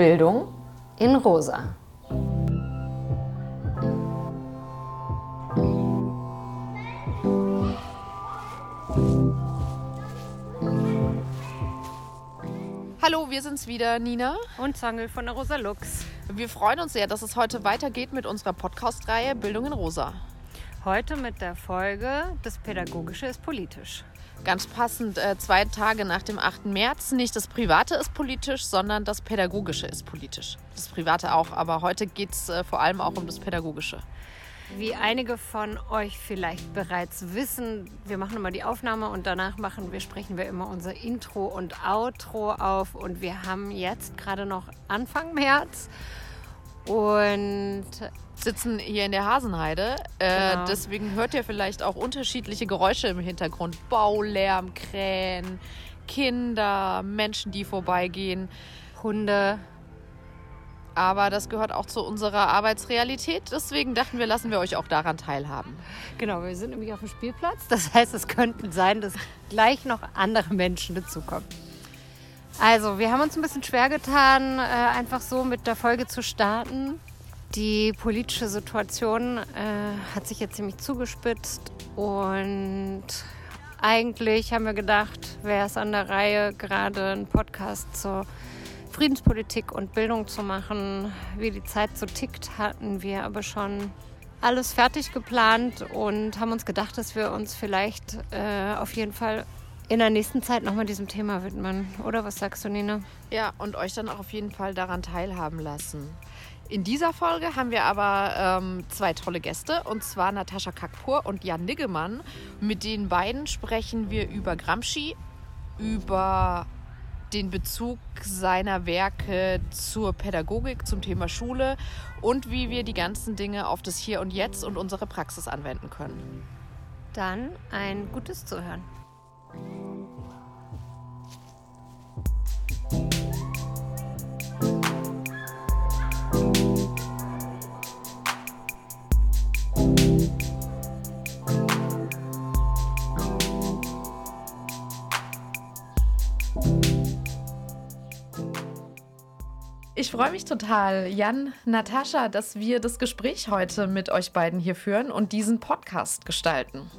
Bildung in Rosa. Hallo, wir sind's wieder, Nina. Und Zangel von der Rosa Lux. Wir freuen uns sehr, dass es heute weitergeht mit unserer Podcast-Reihe Bildung in Rosa. Heute mit der Folge Das Pädagogische ist politisch. Ganz passend äh, zwei Tage nach dem 8. März. Nicht das Private ist politisch, sondern das Pädagogische ist politisch. Das Private auch, aber heute geht es äh, vor allem auch um das Pädagogische. Wie einige von euch vielleicht bereits wissen, wir machen immer die Aufnahme und danach machen wir, sprechen wir immer unser Intro und Outro auf. Und wir haben jetzt gerade noch Anfang März und sitzen hier in der Hasenheide. Äh, Genau. deswegen hört ihr vielleicht auch unterschiedliche Geräusche im Hintergrund. Baulärm, Krähen, Kinder, Menschen, die vorbeigehen. Hunde. Aber das gehört auch zu unserer Arbeitsrealität. Deswegen dachten wir, lassen wir euch auch daran teilhaben. Genau, wir sind nämlich auf dem Spielplatz. Das heißt, es könnten sein, dass gleich noch andere Menschen dazukommen. Also, wir haben uns ein bisschen schwer getan, äh, einfach so mit der Folge zu starten. Die politische Situation äh, hat sich jetzt ziemlich zugespitzt und eigentlich haben wir gedacht, wäre es an der Reihe, gerade einen Podcast zur Friedenspolitik und Bildung zu machen. Wie die Zeit so tickt, hatten wir aber schon alles fertig geplant und haben uns gedacht, dass wir uns vielleicht äh, auf jeden Fall in der nächsten Zeit nochmal diesem Thema widmen. Oder was sagst du, Nina? Ja, und euch dann auch auf jeden Fall daran teilhaben lassen. In dieser Folge haben wir aber ähm, zwei tolle Gäste, und zwar Natascha Kackpur und Jan Niggemann. Mit den beiden sprechen wir über Gramsci, über den Bezug seiner Werke zur Pädagogik, zum Thema Schule und wie wir die ganzen Dinge auf das Hier und Jetzt und unsere Praxis anwenden können. Dann ein gutes Zuhören. Ich freue mich total, Jan, Natascha, dass wir das Gespräch heute mit euch beiden hier führen und diesen Podcast gestalten.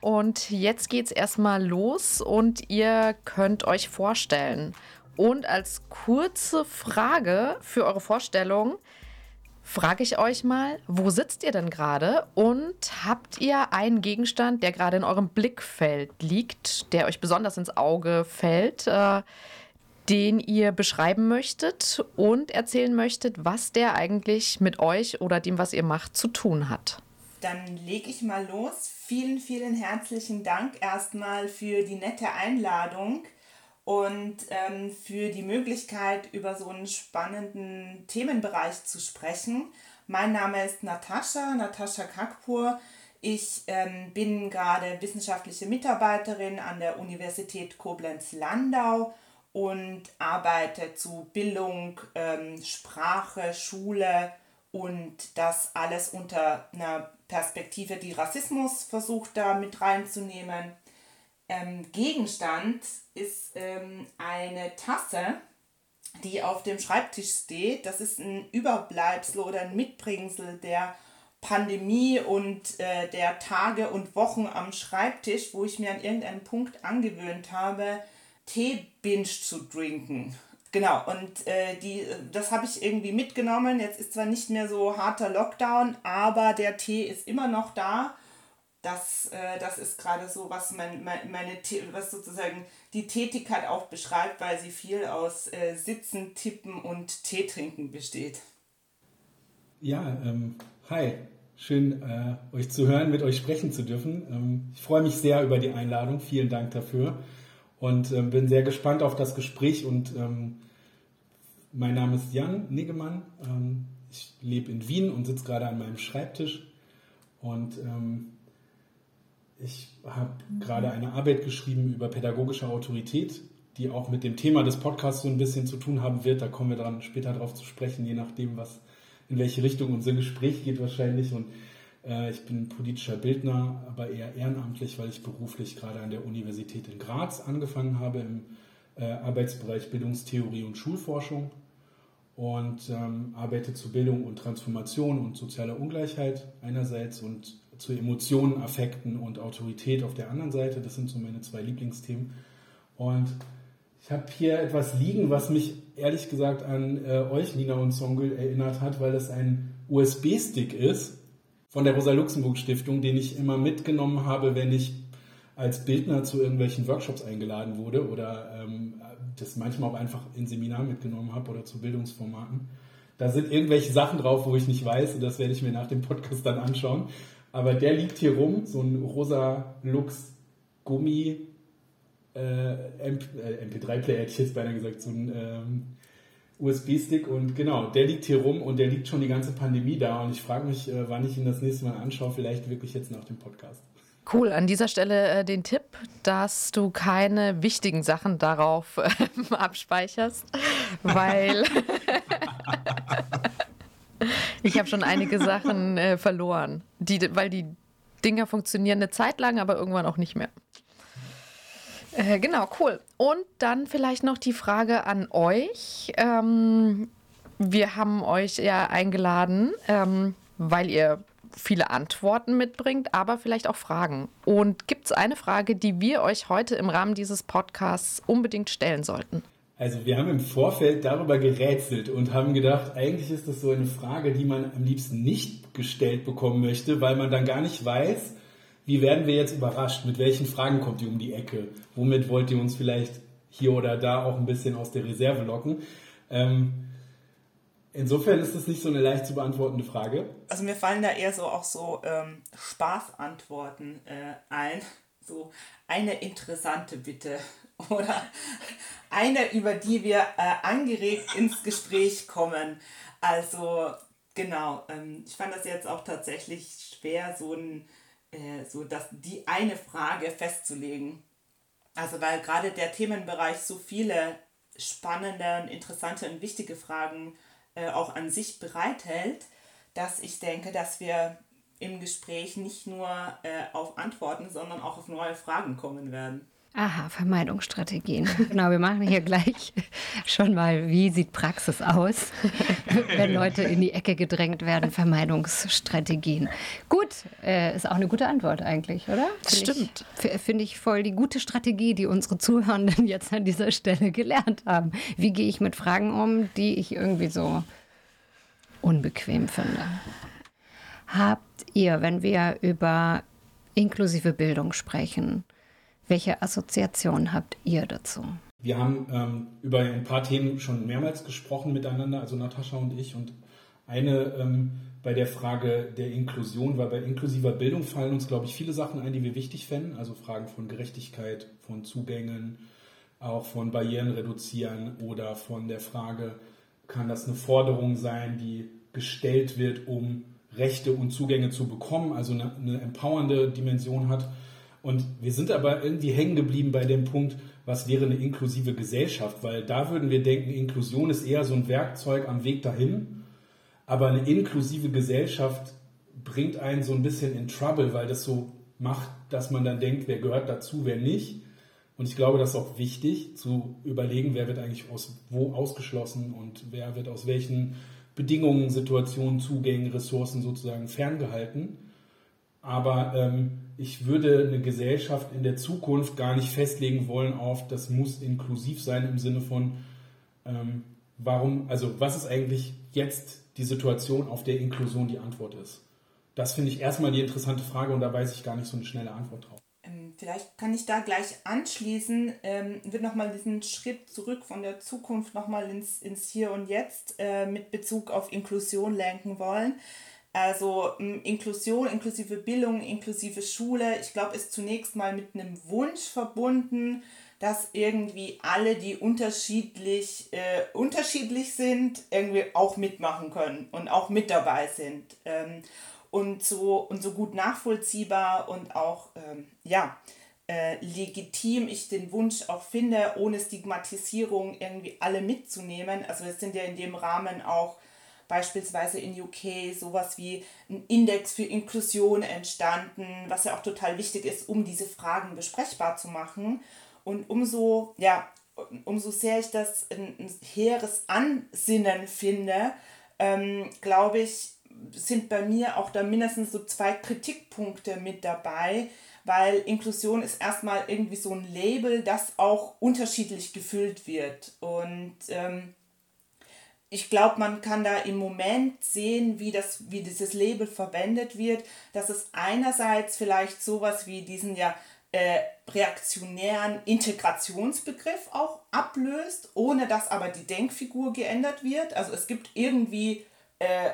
Und jetzt geht's erstmal los und ihr könnt euch vorstellen. Und als kurze Frage für eure Vorstellung frage ich euch mal, wo sitzt ihr denn gerade und habt ihr einen Gegenstand, der gerade in eurem Blickfeld liegt, der euch besonders ins Auge fällt? Äh, den ihr beschreiben möchtet und erzählen möchtet, was der eigentlich mit euch oder dem, was ihr macht, zu tun hat. Dann lege ich mal los. Vielen, vielen herzlichen Dank erstmal für die nette Einladung und ähm, für die Möglichkeit, über so einen spannenden Themenbereich zu sprechen. Mein Name ist Natascha, Natascha Kakpur. Ich ähm, bin gerade wissenschaftliche Mitarbeiterin an der Universität Koblenz-Landau und arbeite zu Bildung, ähm, Sprache, Schule und das alles unter einer Perspektive, die Rassismus versucht da mit reinzunehmen. Ähm, Gegenstand ist ähm, eine Tasse, die auf dem Schreibtisch steht. Das ist ein Überbleibsel oder ein Mitbringsel der Pandemie und äh, der Tage und Wochen am Schreibtisch, wo ich mir an irgendeinem Punkt angewöhnt habe, Tee-Binge zu trinken. Genau, und äh, die, das habe ich irgendwie mitgenommen. Jetzt ist zwar nicht mehr so harter Lockdown, aber der Tee ist immer noch da. Das, äh, das ist gerade so, was, mein, mein, meine, was sozusagen die Tätigkeit auch beschreibt, weil sie viel aus äh, Sitzen, Tippen und Tee trinken besteht. Ja, ähm, hi. Schön, äh, euch zu hören, mit euch sprechen zu dürfen. Ähm, ich freue mich sehr über die Einladung. Vielen Dank dafür. Und ähm, bin sehr gespannt auf das Gespräch. Und ähm, mein Name ist Jan Niggemann. Ähm, ich lebe in Wien und sitze gerade an meinem Schreibtisch. Und ähm, ich habe gerade eine Arbeit geschrieben über pädagogische Autorität, die auch mit dem Thema des Podcasts so ein bisschen zu tun haben wird. Da kommen wir dann später drauf zu sprechen, je nachdem, was in welche Richtung unser Gespräch geht wahrscheinlich. Und äh, ich bin politischer Bildner, aber eher ehrenamtlich, weil ich beruflich gerade an der Universität in Graz angefangen habe im äh, Arbeitsbereich Bildungstheorie und Schulforschung und ähm, arbeite zu Bildung und Transformation und sozialer Ungleichheit einerseits und zu Emotionen, Affekten und Autorität auf der anderen Seite. Das sind so meine zwei Lieblingsthemen. Und ich habe hier etwas liegen, was mich ehrlich gesagt an äh, euch, Nina und Songül, erinnert hat, weil es ein USB-Stick ist von der Rosa-Luxemburg-Stiftung, den ich immer mitgenommen habe, wenn ich als Bildner zu irgendwelchen Workshops eingeladen wurde oder ähm, das manchmal auch einfach in Seminar mitgenommen habe oder zu Bildungsformaten. Da sind irgendwelche Sachen drauf, wo ich nicht weiß und das werde ich mir nach dem Podcast dann anschauen. Aber der liegt hier rum, so ein rosa Lux Gummi äh, MP3-Player, hätte ich jetzt beinahe gesagt, so ein ähm, USB-Stick und genau, der liegt hier rum und der liegt schon die ganze Pandemie da und ich frage mich, äh, wann ich ihn das nächste Mal anschaue, vielleicht wirklich jetzt nach dem Podcast. Cool, an dieser Stelle äh, den Tipp, dass du keine wichtigen Sachen darauf äh, abspeicherst, weil ich habe schon einige Sachen äh, verloren, die, weil die Dinger funktionieren eine Zeit lang, aber irgendwann auch nicht mehr. Äh, genau, cool. Und dann vielleicht noch die Frage an euch. Ähm, wir haben euch ja eingeladen, ähm, weil ihr viele Antworten mitbringt, aber vielleicht auch Fragen. Und gibt es eine Frage, die wir euch heute im Rahmen dieses Podcasts unbedingt stellen sollten? Also wir haben im Vorfeld darüber gerätselt und haben gedacht, eigentlich ist das so eine Frage, die man am liebsten nicht gestellt bekommen möchte, weil man dann gar nicht weiß, wie werden wir jetzt überrascht, mit welchen Fragen kommt ihr um die Ecke, womit wollt ihr uns vielleicht hier oder da auch ein bisschen aus der Reserve locken. Ähm, Insofern ist das nicht so eine leicht zu beantwortende Frage. Also mir fallen da eher so auch so ähm, Spaßantworten äh, ein. So eine interessante bitte oder eine, über die wir äh, angeregt ins Gespräch kommen. Also genau, ähm, ich fand das jetzt auch tatsächlich schwer, so ein äh, so dass die eine Frage festzulegen. Also weil gerade der Themenbereich so viele spannende, interessante und wichtige Fragen äh, auch an sich bereithält, dass ich denke, dass wir im Gespräch nicht nur äh, auf Antworten, sondern auch auf neue Fragen kommen werden. Aha, Vermeidungsstrategien. Genau, wir machen hier gleich schon mal, wie sieht Praxis aus, wenn Leute in die Ecke gedrängt werden. Vermeidungsstrategien. Gut, äh, ist auch eine gute Antwort eigentlich, oder? Find Stimmt. Finde ich voll die gute Strategie, die unsere Zuhörenden jetzt an dieser Stelle gelernt haben. Wie gehe ich mit Fragen um, die ich irgendwie so unbequem finde? Habt ihr, wenn wir über inklusive Bildung sprechen, welche Assoziation habt ihr dazu? Wir haben ähm, über ein paar Themen schon mehrmals gesprochen miteinander, also Natascha und ich. Und eine ähm, bei der Frage der Inklusion, weil bei inklusiver Bildung fallen uns, glaube ich, viele Sachen ein, die wir wichtig fänden. Also Fragen von Gerechtigkeit, von Zugängen, auch von Barrieren reduzieren oder von der Frage, kann das eine Forderung sein, die gestellt wird, um Rechte und Zugänge zu bekommen, also eine, eine empowernde Dimension hat. Und wir sind aber irgendwie hängen geblieben bei dem Punkt, was wäre eine inklusive Gesellschaft, weil da würden wir denken, Inklusion ist eher so ein Werkzeug am Weg dahin, aber eine inklusive Gesellschaft bringt einen so ein bisschen in Trouble, weil das so macht, dass man dann denkt, wer gehört dazu, wer nicht. Und ich glaube, das ist auch wichtig zu überlegen, wer wird eigentlich aus wo ausgeschlossen und wer wird aus welchen Bedingungen, Situationen, Zugängen, Ressourcen sozusagen ferngehalten. Aber ähm, ich würde eine Gesellschaft in der Zukunft gar nicht festlegen wollen auf, das muss inklusiv sein im Sinne von, ähm, warum, also was ist eigentlich jetzt die Situation, auf der Inklusion die Antwort ist? Das finde ich erstmal die interessante Frage und da weiß ich gar nicht so eine schnelle Antwort drauf. Ähm, vielleicht kann ich da gleich anschließen, ähm, wird nochmal diesen Schritt zurück von der Zukunft nochmal ins, ins Hier und Jetzt äh, mit Bezug auf Inklusion lenken wollen. Also Inklusion, inklusive Bildung, inklusive Schule, ich glaube, ist zunächst mal mit einem Wunsch verbunden, dass irgendwie alle, die unterschiedlich, äh, unterschiedlich sind, irgendwie auch mitmachen können und auch mit dabei sind. Ähm, und, so, und so gut nachvollziehbar und auch, ähm, ja, äh, legitim ich den Wunsch auch finde, ohne Stigmatisierung irgendwie alle mitzunehmen. Also es sind ja in dem Rahmen auch beispielsweise in UK sowas wie ein Index für Inklusion entstanden, was ja auch total wichtig ist, um diese Fragen besprechbar zu machen. Und umso, ja, umso sehr ich das ein, ein hehres Ansinnen finde, ähm, glaube ich, sind bei mir auch da mindestens so zwei Kritikpunkte mit dabei, weil Inklusion ist erstmal irgendwie so ein Label, das auch unterschiedlich gefüllt wird. Und ähm, ich glaube, man kann da im Moment sehen, wie, das, wie dieses Label verwendet wird, dass es einerseits vielleicht sowas wie diesen ja äh, reaktionären Integrationsbegriff auch ablöst, ohne dass aber die Denkfigur geändert wird. Also es gibt irgendwie äh,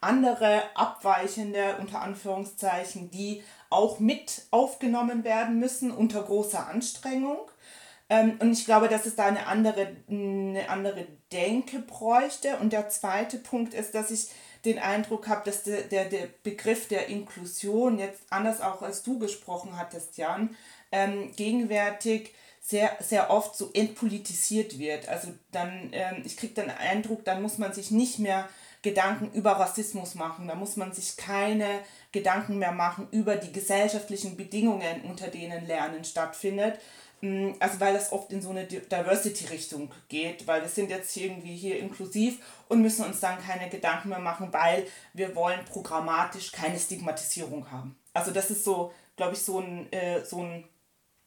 andere abweichende, unter Anführungszeichen, die auch mit aufgenommen werden müssen unter großer Anstrengung. Ähm, und ich glaube, dass es da eine andere, eine andere Denke bräuchte. Und der zweite Punkt ist, dass ich den Eindruck habe, dass der, der, der Begriff der Inklusion jetzt anders auch als du gesprochen hattest, Jan, ähm, gegenwärtig sehr, sehr oft so entpolitisiert wird. Also dann, ähm, ich kriege den Eindruck, dann muss man sich nicht mehr Gedanken über Rassismus machen. Da muss man sich keine Gedanken mehr machen über die gesellschaftlichen Bedingungen, unter denen Lernen stattfindet. Mm, also weil es oft in so eine Diversity-Richtung geht, weil wir sind jetzt irgendwie hier inklusiv und müssen uns dann keine Gedanken mehr machen, weil wir wollen programmatisch keine Stigmatisierung haben. Also das ist so, glaube ich, so ein, äh, so ein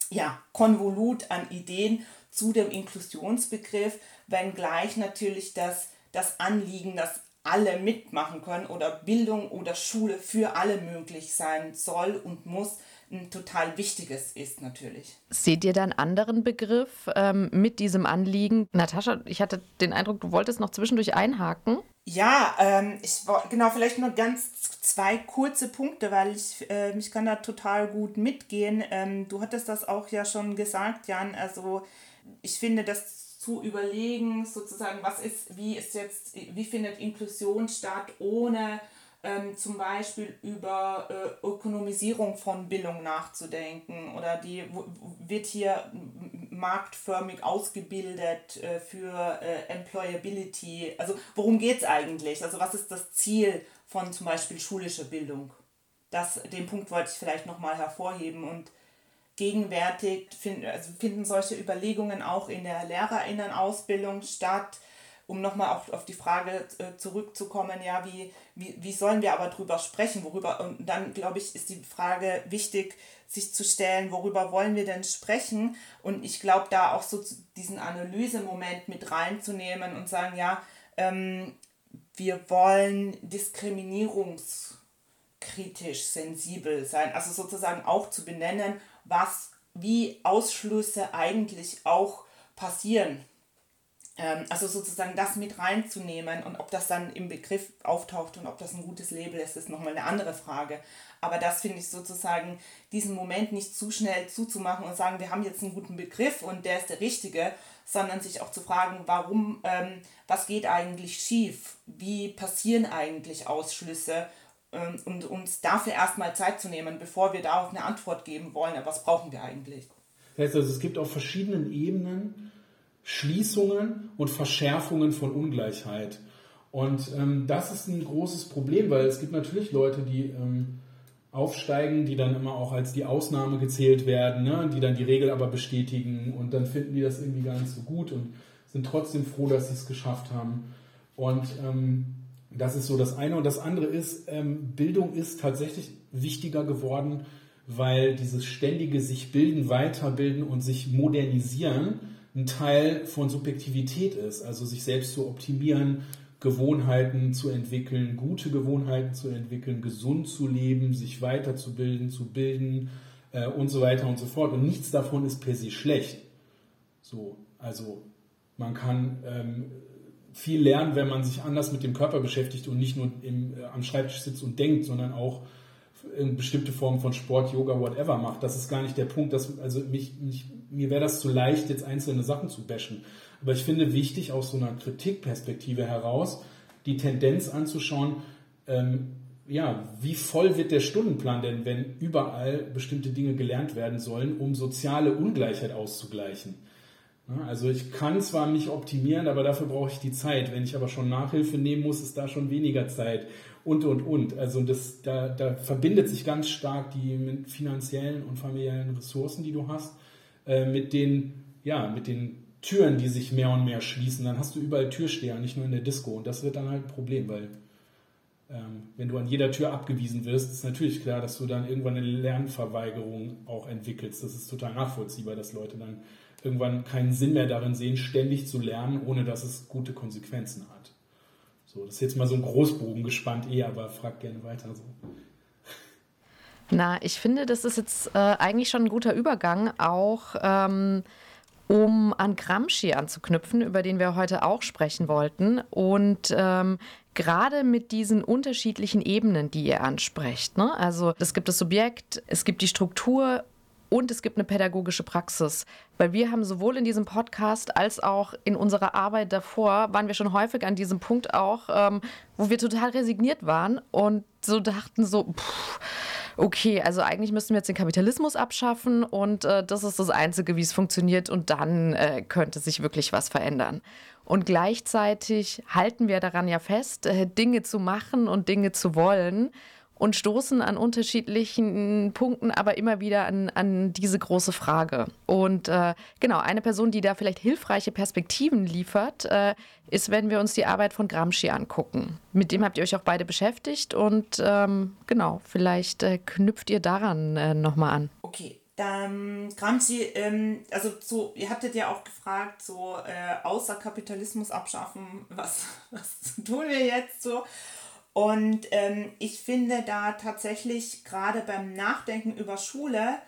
ja, Konvolut an Ideen zu dem Inklusionsbegriff, wenngleich natürlich das, das Anliegen, dass alle mitmachen können oder Bildung oder Schule für alle möglich sein soll und muss, ein total wichtiges ist natürlich. Seht ihr da einen anderen Begriff ähm, mit diesem Anliegen? Natascha, ich hatte den Eindruck, du wolltest noch zwischendurch einhaken. Ja, ähm, ich genau vielleicht nur ganz zwei kurze Punkte, weil ich äh, mich kann da total gut mitgehen. Ähm, du hattest das auch ja schon gesagt, Jan. Also ich finde, dass zu überlegen, sozusagen, was ist, wie ist jetzt, wie findet Inklusion statt, ohne ähm, zum Beispiel über äh, Ökonomisierung von Bildung nachzudenken oder die wird hier marktförmig ausgebildet äh, für äh, Employability. Also worum geht es eigentlich? Also was ist das Ziel von zum Beispiel schulischer Bildung? Das, den Punkt wollte ich vielleicht nochmal hervorheben und gegenwärtig find, also finden solche Überlegungen auch in der Lehrerinnenausbildung statt. Um nochmal auf, auf die Frage äh, zurückzukommen, ja, wie, wie, wie sollen wir aber drüber sprechen, worüber, und dann glaube ich, ist die Frage wichtig, sich zu stellen, worüber wollen wir denn sprechen? Und ich glaube, da auch so diesen Analysemoment mit reinzunehmen und sagen, ja, ähm, wir wollen diskriminierungskritisch sensibel sein, also sozusagen auch zu benennen, was, wie Ausschlüsse eigentlich auch passieren. Ähm, also sozusagen das mit reinzunehmen und ob das dann im Begriff auftaucht und ob das ein gutes Label ist, ist nochmal eine andere Frage. Aber das finde ich sozusagen, diesen Moment nicht zu schnell zuzumachen und sagen, wir haben jetzt einen guten Begriff und der ist der richtige, sondern sich auch zu fragen, warum, ähm, was geht eigentlich schief? Wie passieren eigentlich Ausschlüsse? Ähm, und uns dafür erstmal Zeit zu nehmen, bevor wir darauf eine Antwort geben wollen. Was brauchen wir eigentlich? Das heißt also, es gibt auf verschiedenen Ebenen Schließungen und Verschärfungen von Ungleichheit. Und ähm, das ist ein großes Problem, weil es gibt natürlich Leute, die ähm, aufsteigen, die dann immer auch als die Ausnahme gezählt werden, ne? die dann die Regel aber bestätigen und dann finden die das irgendwie gar nicht so gut und sind trotzdem froh, dass sie es geschafft haben. Und ähm, das ist so das eine. Und das andere ist, ähm, Bildung ist tatsächlich wichtiger geworden, weil dieses ständige sich bilden, weiterbilden und sich modernisieren ein Teil von Subjektivität ist. Also sich selbst zu optimieren, Gewohnheiten zu entwickeln, gute Gewohnheiten zu entwickeln, gesund zu leben, sich weiterzubilden, zu bilden äh, und so weiter und so fort. Und nichts davon ist per se schlecht. So, also man kann ähm, viel lernen, wenn man sich anders mit dem Körper beschäftigt und nicht nur im, äh, am Schreibtisch sitzt und denkt, sondern auch bestimmte Formen von Sport, Yoga, whatever macht. Das ist gar nicht der Punkt. Dass, also mich, mich, mir wäre das zu leicht, jetzt einzelne Sachen zu bashen. Aber ich finde wichtig, aus so einer Kritikperspektive heraus, die Tendenz anzuschauen, ähm, ja, wie voll wird der Stundenplan denn, wenn überall bestimmte Dinge gelernt werden sollen, um soziale Ungleichheit auszugleichen? Also ich kann zwar mich optimieren, aber dafür brauche ich die Zeit. Wenn ich aber schon Nachhilfe nehmen muss, ist da schon weniger Zeit und, und, und. Also das, da, da verbindet sich ganz stark die finanziellen und familiären Ressourcen, die du hast, äh, mit den, ja, mit den Türen, die sich mehr und mehr schließen. Dann hast du überall Türsteher, nicht nur in der Disco. Und das wird dann halt ein Problem, weil ähm, wenn du an jeder Tür abgewiesen wirst, ist natürlich klar, dass du dann irgendwann eine Lernverweigerung auch entwickelst. Das ist total nachvollziehbar, dass Leute dann irgendwann keinen Sinn mehr darin sehen, ständig zu lernen, ohne dass es gute Konsequenzen hat. So, das ist jetzt mal so ein Großbogen gespannt eh, aber frag gerne weiter so. Na, ich finde, das ist jetzt äh, eigentlich schon ein guter Übergang, auch ähm, um an Gramsci anzuknüpfen, über den wir heute auch sprechen wollten. Und ähm, gerade mit diesen unterschiedlichen Ebenen, die ihr ansprecht. Ne? Also es gibt das Subjekt, es gibt die Struktur und es gibt eine pädagogische Praxis. Weil wir haben sowohl in diesem Podcast als auch in unserer Arbeit davor, waren wir schon häufig an diesem Punkt auch, ähm, wo wir total resigniert waren und so dachten so, pff, okay, also eigentlich müssten wir jetzt den Kapitalismus abschaffen und äh, das ist das Einzige, wie es funktioniert und dann äh, könnte sich wirklich was verändern. Und gleichzeitig halten wir daran ja fest, äh, Dinge zu machen und Dinge zu wollen und stoßen an unterschiedlichen Punkten aber immer wieder an, an diese große Frage. Und äh, genau, eine Person, die da vielleicht hilfreiche Perspektiven liefert, äh, ist, wenn wir uns die Arbeit von Gramsci angucken. Mit dem habt ihr euch auch beide beschäftigt und ähm, genau, vielleicht äh, knüpft ihr daran äh, nochmal an. Okay, dann Gramsci, ähm, also so, ihr hattet ja auch gefragt, so äh, außer Kapitalismus abschaffen, was, was tun wir jetzt so? Und ähm, ich finde da tatsächlich gerade beim Nachdenken über Schule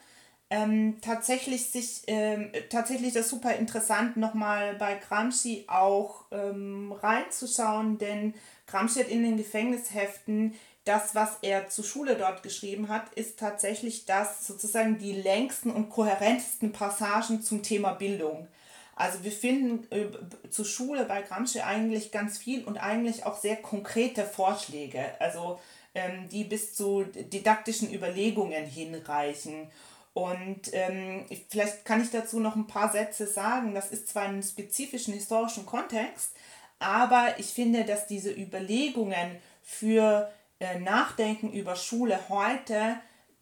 ähm, tatsächlich sich ähm, tatsächlich das super interessant nochmal bei Gramsci auch ähm, reinzuschauen, denn Gramsci hat in den Gefängnisheften das, was er zur Schule dort geschrieben hat, ist tatsächlich das sozusagen die längsten und kohärentesten Passagen zum Thema Bildung. Also wir finden äh, zur Schule bei Gramsci eigentlich ganz viel und eigentlich auch sehr konkrete Vorschläge, also ähm, die bis zu didaktischen Überlegungen hinreichen. Und ähm, vielleicht kann ich dazu noch ein paar Sätze sagen. Das ist zwar einem spezifischen historischen Kontext, aber ich finde, dass diese Überlegungen für äh, Nachdenken über Schule heute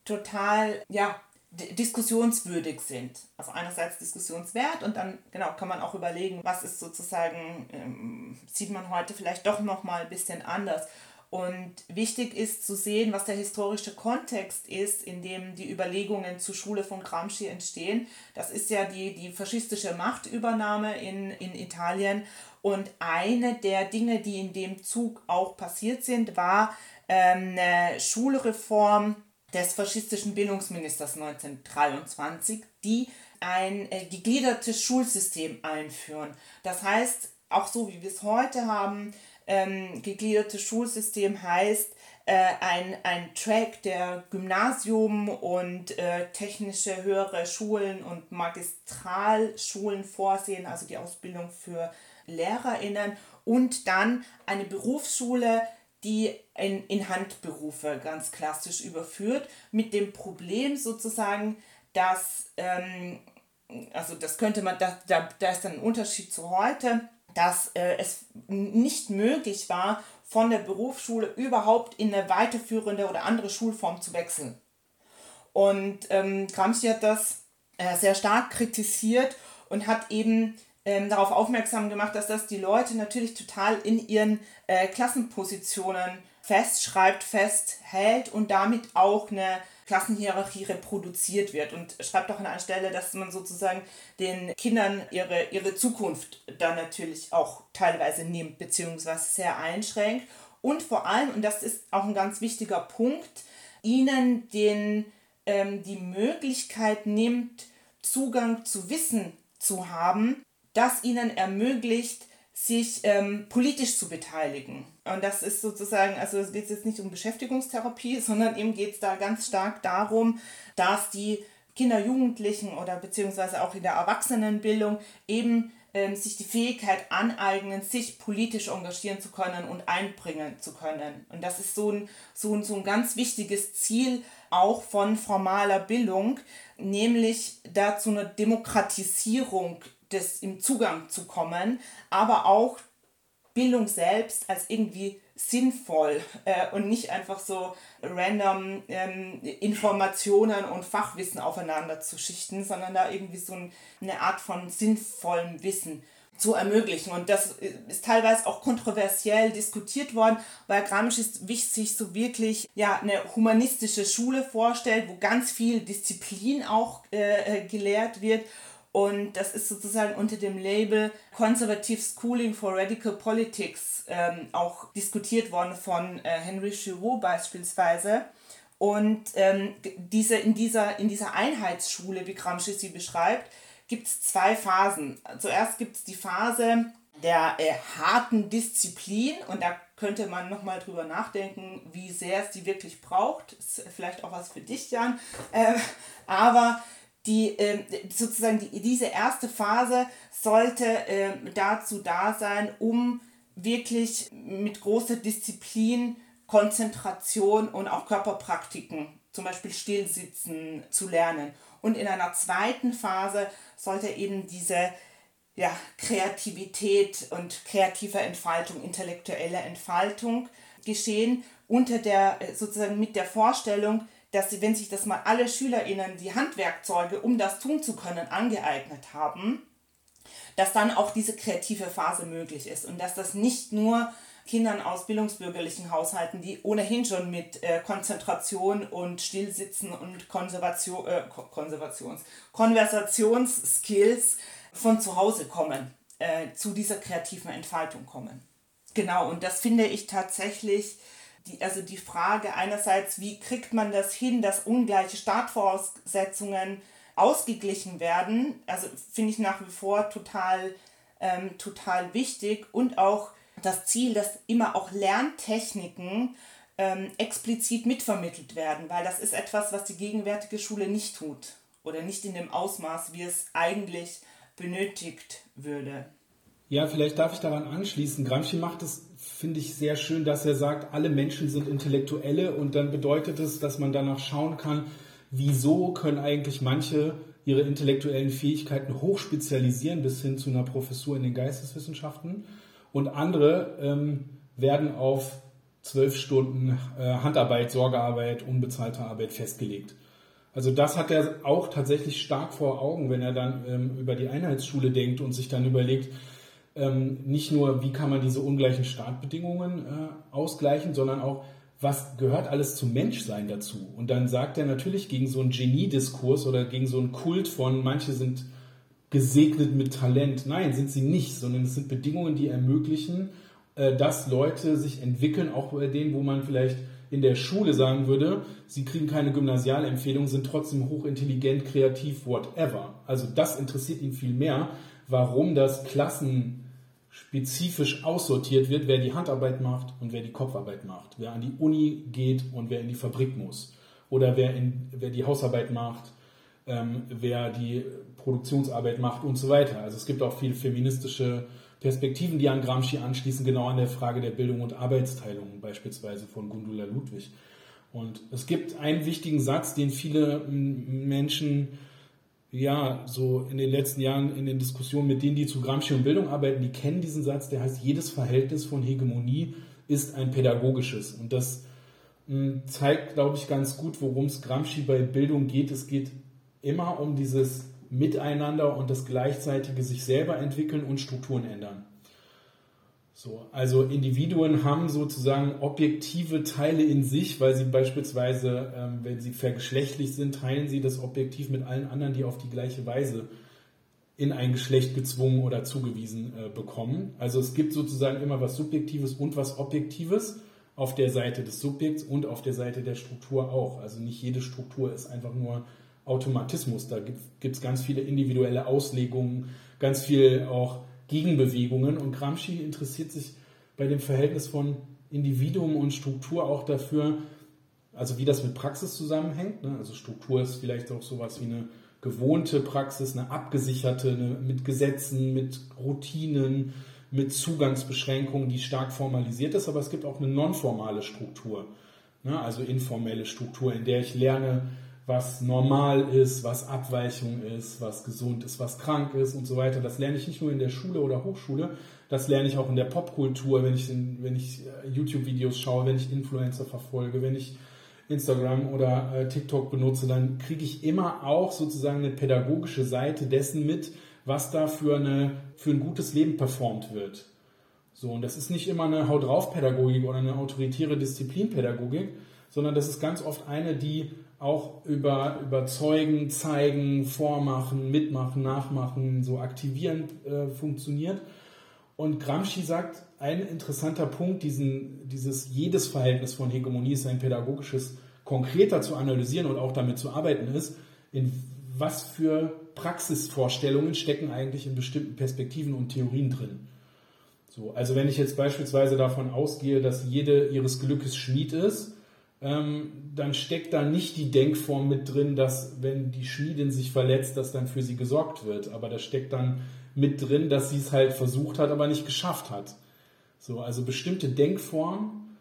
total ja, diskussionswürdig sind. Also einerseits diskussionswert und dann genau kann man auch überlegen, was ist sozusagen, ähm, sieht man heute vielleicht doch nochmal ein bisschen anders. Und wichtig ist zu sehen, was der historische Kontext ist, in dem die Überlegungen zur Schule von Gramsci entstehen. Das ist ja die, die faschistische Machtübernahme in, in Italien. Und eine der Dinge, die in dem Zug auch passiert sind, war ähm, eine Schulreform, des faschistischen Bildungsministers 1923, die ein äh, gegliedertes Schulsystem einführen. Das heißt, auch so wie wir es heute haben, ähm, gegliedertes Schulsystem heißt, äh, ein, ein Track, der Gymnasium und äh, technische höhere Schulen und Magistralschulen vorsehen, also die Ausbildung für LehrerInnen und dann eine Berufsschule, die in, in Handberufe ganz klassisch überführt, mit dem Problem sozusagen, dass, ähm, also das könnte man, da, da, da ist dann ein Unterschied zu heute, dass äh, es nicht möglich war, von der Berufsschule überhaupt in eine weiterführende oder andere Schulform zu wechseln. Und ähm, Gramsci hat das äh, sehr stark kritisiert und hat eben ähm, darauf aufmerksam gemacht, dass das die Leute natürlich total in ihren äh, Klassenpositionen festschreibt, festhält und damit auch eine Klassenhierarchie reproduziert wird. Und schreibt auch an einer Stelle, dass man sozusagen den Kindern ihre, ihre Zukunft dann natürlich auch teilweise nimmt, beziehungsweise sehr einschränkt. Und vor allem, und das ist auch ein ganz wichtiger Punkt, ihnen den, ähm, die Möglichkeit nimmt, Zugang zu Wissen zu haben, das ihnen ermöglicht, sich ähm, politisch zu beteiligen. Und das ist sozusagen, also es geht jetzt nicht um Beschäftigungstherapie, sondern eben geht es da ganz stark darum, dass die Kinder, Jugendlichen oder beziehungsweise auch in der Erwachsenenbildung eben ähm, sich die Fähigkeit aneignen, sich politisch engagieren zu können und einbringen zu können. Und das ist so ein, so ein, so ein ganz wichtiges Ziel auch von formaler Bildung, nämlich dazu eine Demokratisierung das im Zugang zu kommen, aber auch Bildung selbst als irgendwie sinnvoll äh, und nicht einfach so random ähm, Informationen und Fachwissen aufeinander zu schichten, sondern da irgendwie so ein, eine Art von sinnvollem Wissen zu ermöglichen. Und das ist teilweise auch kontroversiell diskutiert worden, weil Gramsci sich so wirklich ja, eine humanistische Schule vorstellt, wo ganz viel Disziplin auch äh, äh gelehrt wird und das ist sozusagen unter dem Label Conservative Schooling for Radical Politics ähm, auch diskutiert worden von äh, Henry Giraud beispielsweise. Und ähm, diese, in, dieser, in dieser Einheitsschule, wie Gramsci sie beschreibt, gibt es zwei Phasen. Zuerst gibt es die Phase der äh, harten Disziplin und da könnte man nochmal drüber nachdenken, wie sehr es die wirklich braucht. Ist vielleicht auch was für dich, Jan. Äh, aber die äh, sozusagen die, diese erste Phase sollte äh, dazu da sein, um wirklich mit großer Disziplin, Konzentration und auch Körperpraktiken, zum Beispiel Stillsitzen, zu lernen. Und in einer zweiten Phase sollte eben diese ja, Kreativität und kreative Entfaltung, intellektuelle Entfaltung geschehen, unter der äh, sozusagen mit der Vorstellung, dass sie, wenn sich das mal alle SchülerInnen die Handwerkzeuge, um das tun zu können, angeeignet haben, dass dann auch diese kreative Phase möglich ist und dass das nicht nur Kindern aus bildungsbürgerlichen Haushalten, die ohnehin schon mit äh, Konzentration und Stillsitzen und Konservation, äh, Konservations, Konversationsskills von zu Hause kommen, äh, zu dieser kreativen Entfaltung kommen. Genau, und das finde ich tatsächlich die, also die Frage einerseits, wie kriegt man das hin, dass ungleiche Startvoraussetzungen ausgeglichen werden, also finde ich nach wie vor total, ähm, total wichtig und auch das Ziel, dass immer auch Lerntechniken ähm, explizit mitvermittelt werden, weil das ist etwas, was die gegenwärtige Schule nicht tut oder nicht in dem Ausmaß, wie es eigentlich benötigt würde. Ja, vielleicht darf ich daran anschließen. Gramsci macht es finde ich sehr schön, dass er sagt, alle Menschen sind Intellektuelle und dann bedeutet es, dass man danach schauen kann, wieso können eigentlich manche ihre intellektuellen Fähigkeiten hochspezialisieren bis hin zu einer Professur in den Geisteswissenschaften und andere ähm, werden auf zwölf Stunden äh, Handarbeit, Sorgearbeit, unbezahlte Arbeit festgelegt. Also das hat er auch tatsächlich stark vor Augen, wenn er dann ähm, über die Einheitsschule denkt und sich dann überlegt, ähm, nicht nur, wie kann man diese ungleichen Startbedingungen äh, ausgleichen, sondern auch, was gehört alles zum Menschsein dazu? Und dann sagt er natürlich gegen so einen Geniediskurs oder gegen so einen Kult von, manche sind gesegnet mit Talent. Nein, sind sie nicht, sondern es sind Bedingungen, die ermöglichen, äh, dass Leute sich entwickeln, auch bei denen, wo man vielleicht in der Schule sagen würde, sie kriegen keine Gymnasialempfehlung, sind trotzdem hochintelligent, kreativ, whatever. Also das interessiert ihn viel mehr, warum das klassenspezifisch aussortiert wird, wer die Handarbeit macht und wer die Kopfarbeit macht, wer an die Uni geht und wer in die Fabrik muss oder wer, in, wer die Hausarbeit macht, ähm, wer die Produktionsarbeit macht und so weiter. Also es gibt auch viele feministische Perspektiven, die an Gramsci anschließen, genau an der Frage der Bildung und Arbeitsteilung, beispielsweise von Gundula Ludwig. Und es gibt einen wichtigen Satz, den viele Menschen ja, so in den letzten Jahren in den Diskussionen mit denen, die zu Gramsci und Bildung arbeiten, die kennen diesen Satz, der heißt, jedes Verhältnis von Hegemonie ist ein pädagogisches. Und das hm, zeigt, glaube ich, ganz gut, worum es Gramsci bei Bildung geht. Es geht immer um dieses Miteinander und das gleichzeitige sich selber entwickeln und Strukturen ändern. So, also Individuen haben sozusagen objektive Teile in sich, weil sie beispielsweise, ähm, wenn sie vergeschlechtlich sind, teilen sie das Objektiv mit allen anderen, die auf die gleiche Weise in ein Geschlecht gezwungen oder zugewiesen äh, bekommen. Also es gibt sozusagen immer was Subjektives und was Objektives auf der Seite des Subjekts und auf der Seite der Struktur auch. Also nicht jede Struktur ist einfach nur Automatismus. Da gibt es ganz viele individuelle Auslegungen, ganz viel auch Gegenbewegungen. Und Gramsci interessiert sich bei dem Verhältnis von Individuum und Struktur auch dafür, also wie das mit Praxis zusammenhängt. Ne? Also Struktur ist vielleicht auch sowas wie eine gewohnte Praxis, eine abgesicherte, eine, mit Gesetzen, mit Routinen, mit Zugangsbeschränkungen, die stark formalisiert ist, aber es gibt auch eine nonformale Struktur, ne? also informelle Struktur, in der ich lerne, was normal ist, was Abweichung ist, was gesund ist, was krank ist und so weiter. Das lerne ich nicht nur in der Schule oder Hochschule, das lerne ich auch in der Popkultur, wenn ich, wenn ich äh, YouTube-Videos schaue, wenn ich Influencer verfolge, wenn ich Instagram oder äh, TikTok benutze, dann kriege ich immer auch sozusagen eine pädagogische Seite dessen mit, was da für, eine, für ein gutes Leben performt wird. So, und das ist nicht immer eine Haut drauf Pädagogik oder eine autoritäre Disziplinpädagogik, sondern das ist ganz oft eine, die auch über überzeugen, zeigen, vormachen, mitmachen, nachmachen, so aktivieren äh, funktioniert. Und Gramsci sagt, ein interessanter Punkt, diesen, dieses jedes Verhältnis von Hegemonie ist ein pädagogisches, konkreter zu analysieren und auch damit zu arbeiten ist, in was für Praxisvorstellungen stecken eigentlich in bestimmten Perspektiven und Theorien drin. So, also wenn ich jetzt beispielsweise davon ausgehe, dass jede ihres Glückes Schmied ist, ähm, dann steckt da nicht die Denkform mit drin, dass wenn die Schmiedin sich verletzt, dass dann für sie gesorgt wird. Aber da steckt dann mit drin, dass sie es halt versucht hat, aber nicht geschafft hat. So, also bestimmte Denkformen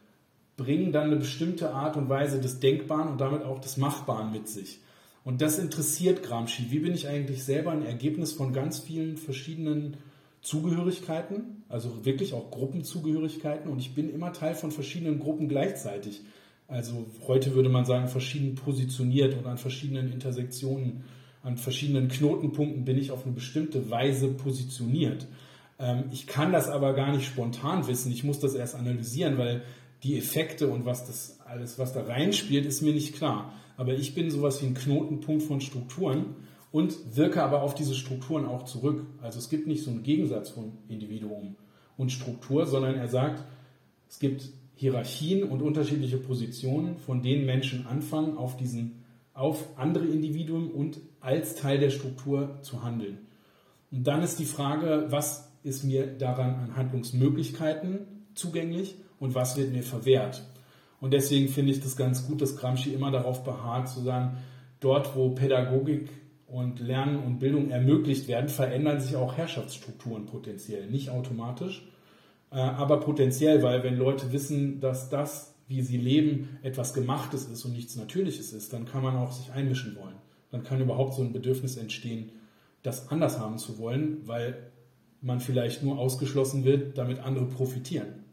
bringen dann eine bestimmte Art und Weise des Denkbaren und damit auch des Machbaren mit sich. Und das interessiert Gramsci. Wie bin ich eigentlich selber ein Ergebnis von ganz vielen verschiedenen Zugehörigkeiten, also wirklich auch Gruppenzugehörigkeiten und ich bin immer Teil von verschiedenen Gruppen gleichzeitig. Also heute würde man sagen, verschieden positioniert und an verschiedenen Intersektionen, an verschiedenen Knotenpunkten bin ich auf eine bestimmte Weise positioniert. Ähm, ich kann das aber gar nicht spontan wissen. Ich muss das erst analysieren, weil die Effekte und was das alles, was da reinspielt, ist mir nicht klar. Aber ich bin sowas wie ein Knotenpunkt von Strukturen und wirke aber auf diese Strukturen auch zurück. Also es gibt nicht so einen Gegensatz von Individuum und Struktur, sondern er sagt, es gibt Hierarchien und unterschiedliche Positionen, von denen Menschen anfangen, auf, diesen, auf andere Individuen und als Teil der Struktur zu handeln. Und dann ist die Frage, was ist mir daran an Handlungsmöglichkeiten zugänglich und was wird mir verwehrt. Und deswegen finde ich das ganz gut, dass Gramsci immer darauf beharrt, zu sagen, dort, wo Pädagogik und Lernen und Bildung ermöglicht werden, verändern sich auch Herrschaftsstrukturen potenziell. Nicht automatisch, aber potenziell, weil wenn Leute wissen, dass das, wie sie leben, etwas Gemachtes ist und nichts Natürliches ist, dann kann man auch sich einmischen wollen. Dann kann überhaupt so ein Bedürfnis entstehen, das anders haben zu wollen, weil man vielleicht nur ausgeschlossen wird, damit andere profitieren.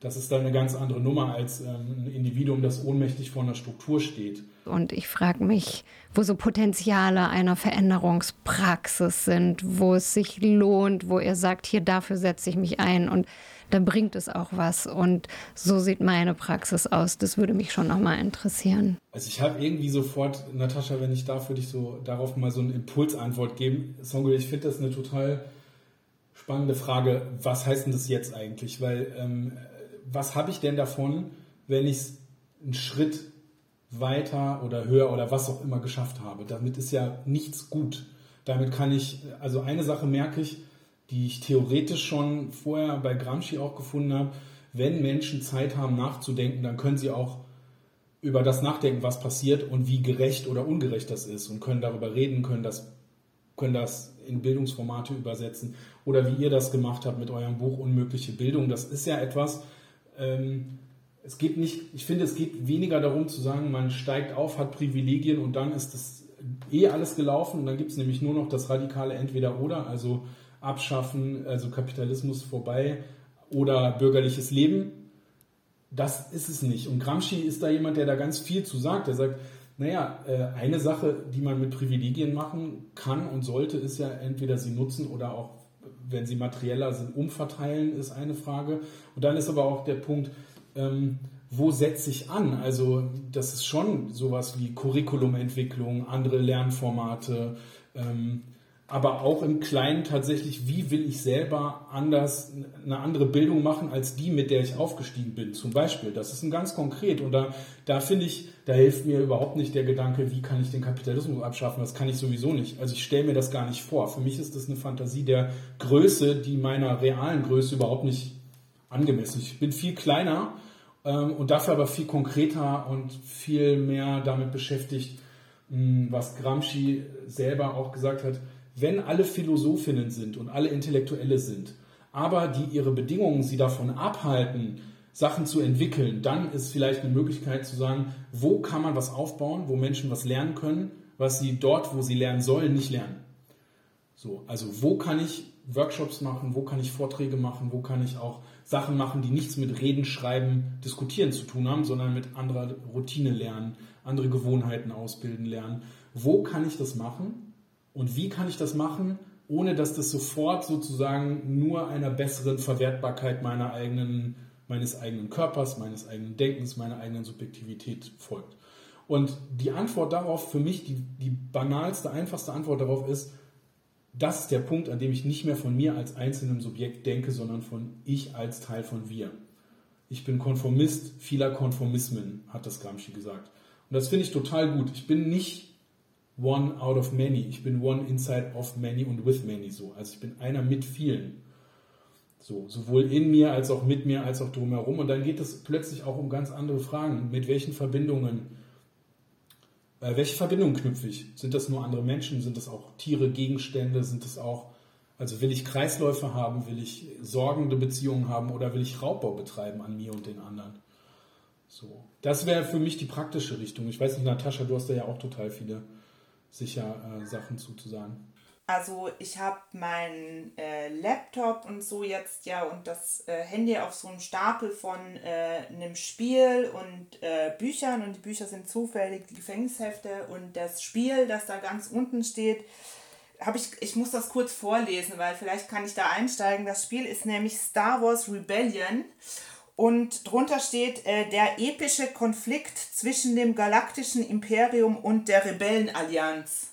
Das ist dann eine ganz andere Nummer als ähm, ein Individuum, das ohnmächtig vor einer Struktur steht. Und ich frage mich, wo so Potenziale einer Veränderungspraxis sind, wo es sich lohnt, wo ihr sagt, hier dafür setze ich mich ein und da bringt es auch was. Und so sieht meine Praxis aus. Das würde mich schon nochmal interessieren. Also ich habe irgendwie sofort, Natascha, wenn ich darf, würde ich so darauf mal so eine Impulsantwort geben. Songül, ich finde das eine total spannende Frage. Was heißt denn das jetzt eigentlich? Weil ähm, was habe ich denn davon, wenn ich es einen Schritt weiter oder höher oder was auch immer geschafft habe? Damit ist ja nichts gut. Damit kann ich, also eine Sache merke ich, die ich theoretisch schon vorher bei Gramsci auch gefunden habe, wenn Menschen Zeit haben nachzudenken, dann können sie auch über das nachdenken, was passiert und wie gerecht oder ungerecht das ist und können darüber reden, können das, können das in Bildungsformate übersetzen oder wie ihr das gemacht habt mit eurem Buch Unmögliche Bildung. Das ist ja etwas, ähm, es geht nicht, ich finde, es geht weniger darum zu sagen, man steigt auf, hat Privilegien und dann ist das eh alles gelaufen und dann gibt es nämlich nur noch das radikale Entweder-Oder, also abschaffen, also Kapitalismus vorbei oder bürgerliches Leben. Das ist es nicht. Und Gramsci ist da jemand, der da ganz viel zu sagt. Er sagt, naja, äh, eine Sache, die man mit Privilegien machen kann und sollte, ist ja entweder sie nutzen oder auch wenn sie materieller sind, umverteilen, ist eine Frage. Und dann ist aber auch der Punkt, ähm, wo setze ich an? Also das ist schon sowas wie Curriculumentwicklung, andere Lernformate, ähm, aber auch im Kleinen tatsächlich, wie will ich selber anders eine andere Bildung machen als die, mit der ich aufgestiegen bin, zum Beispiel. Das ist ein ganz konkret und da, da finde ich, da hilft mir überhaupt nicht der Gedanke, wie kann ich den Kapitalismus abschaffen, das kann ich sowieso nicht. Also ich stelle mir das gar nicht vor. Für mich ist das eine Fantasie der Größe, die meiner realen Größe überhaupt nicht angemessen ist. Ich bin viel kleiner ähm, und dafür aber viel konkreter und viel mehr damit beschäftigt, mh, hm, was Gramsci selber auch gesagt hat, wenn alle Philosophinnen sind und alle Intellektuelle sind, aber die ihre Bedingungen sie davon abhalten, Sachen zu entwickeln, dann ist vielleicht eine Möglichkeit zu sagen, wo kann man was aufbauen, wo Menschen was lernen können, was sie dort, wo sie lernen sollen, nicht lernen. So, also wo kann ich Workshops machen, wo kann ich Vorträge machen, wo kann ich auch Sachen machen, die nichts mit Reden, Schreiben, Diskutieren zu tun haben, sondern mit anderer Routine lernen, andere Gewohnheiten ausbilden lernen. Wo kann ich das machen und wie kann ich das machen, ohne dass das sofort sozusagen nur einer besseren Verwertbarkeit meiner eigenen, meines eigenen Körpers, meines eigenen Denkens, meiner eigenen Subjektivität folgt. Und die Antwort darauf, für mich die, die banalste, einfachste Antwort darauf ist, das ist der Punkt, an dem ich nicht mehr von mir als einzelnem Subjekt denke, sondern von ich als Teil von wir. Ich bin Konformist vieler Konformismen, hat das Gramsci gesagt. Und das finde ich total gut. Ich bin nicht one out of many. Ich bin one inside of many und with many so. Also ich bin einer mit vielen. So, sowohl in mir als auch mit mir als auch drumherum. Und dann geht es plötzlich auch um ganz andere Fragen. Mit welchen Verbindungen äh, welche Verbindungen knüpfe ich? Sind das nur andere Menschen? Sind das auch Tiere, Gegenstände? Sind das auch, also will ich Kreisläufe haben? Will ich sorgende Beziehungen haben? Oder will ich Raubbau betreiben an mir und den anderen? So. Das wäre für mich die praktische Richtung. Ich weiß nicht, Natascha, du hast da ja auch total viele sicher äh, Sachen zuzusagen. Also ich habe meinen äh, Laptop und so jetzt ja und das äh, Handy auf so einem Stapel von äh, einem Spiel und äh, Büchern und die Bücher sind zufällig die Gefängnishefte und das Spiel, das da ganz unten steht, habe ich, ich muss das kurz vorlesen, weil vielleicht kann ich da einsteigen. Das Spiel ist nämlich Star Wars Rebellion und drunter steht äh, der epische Konflikt zwischen dem galaktischen Imperium und der Rebellenallianz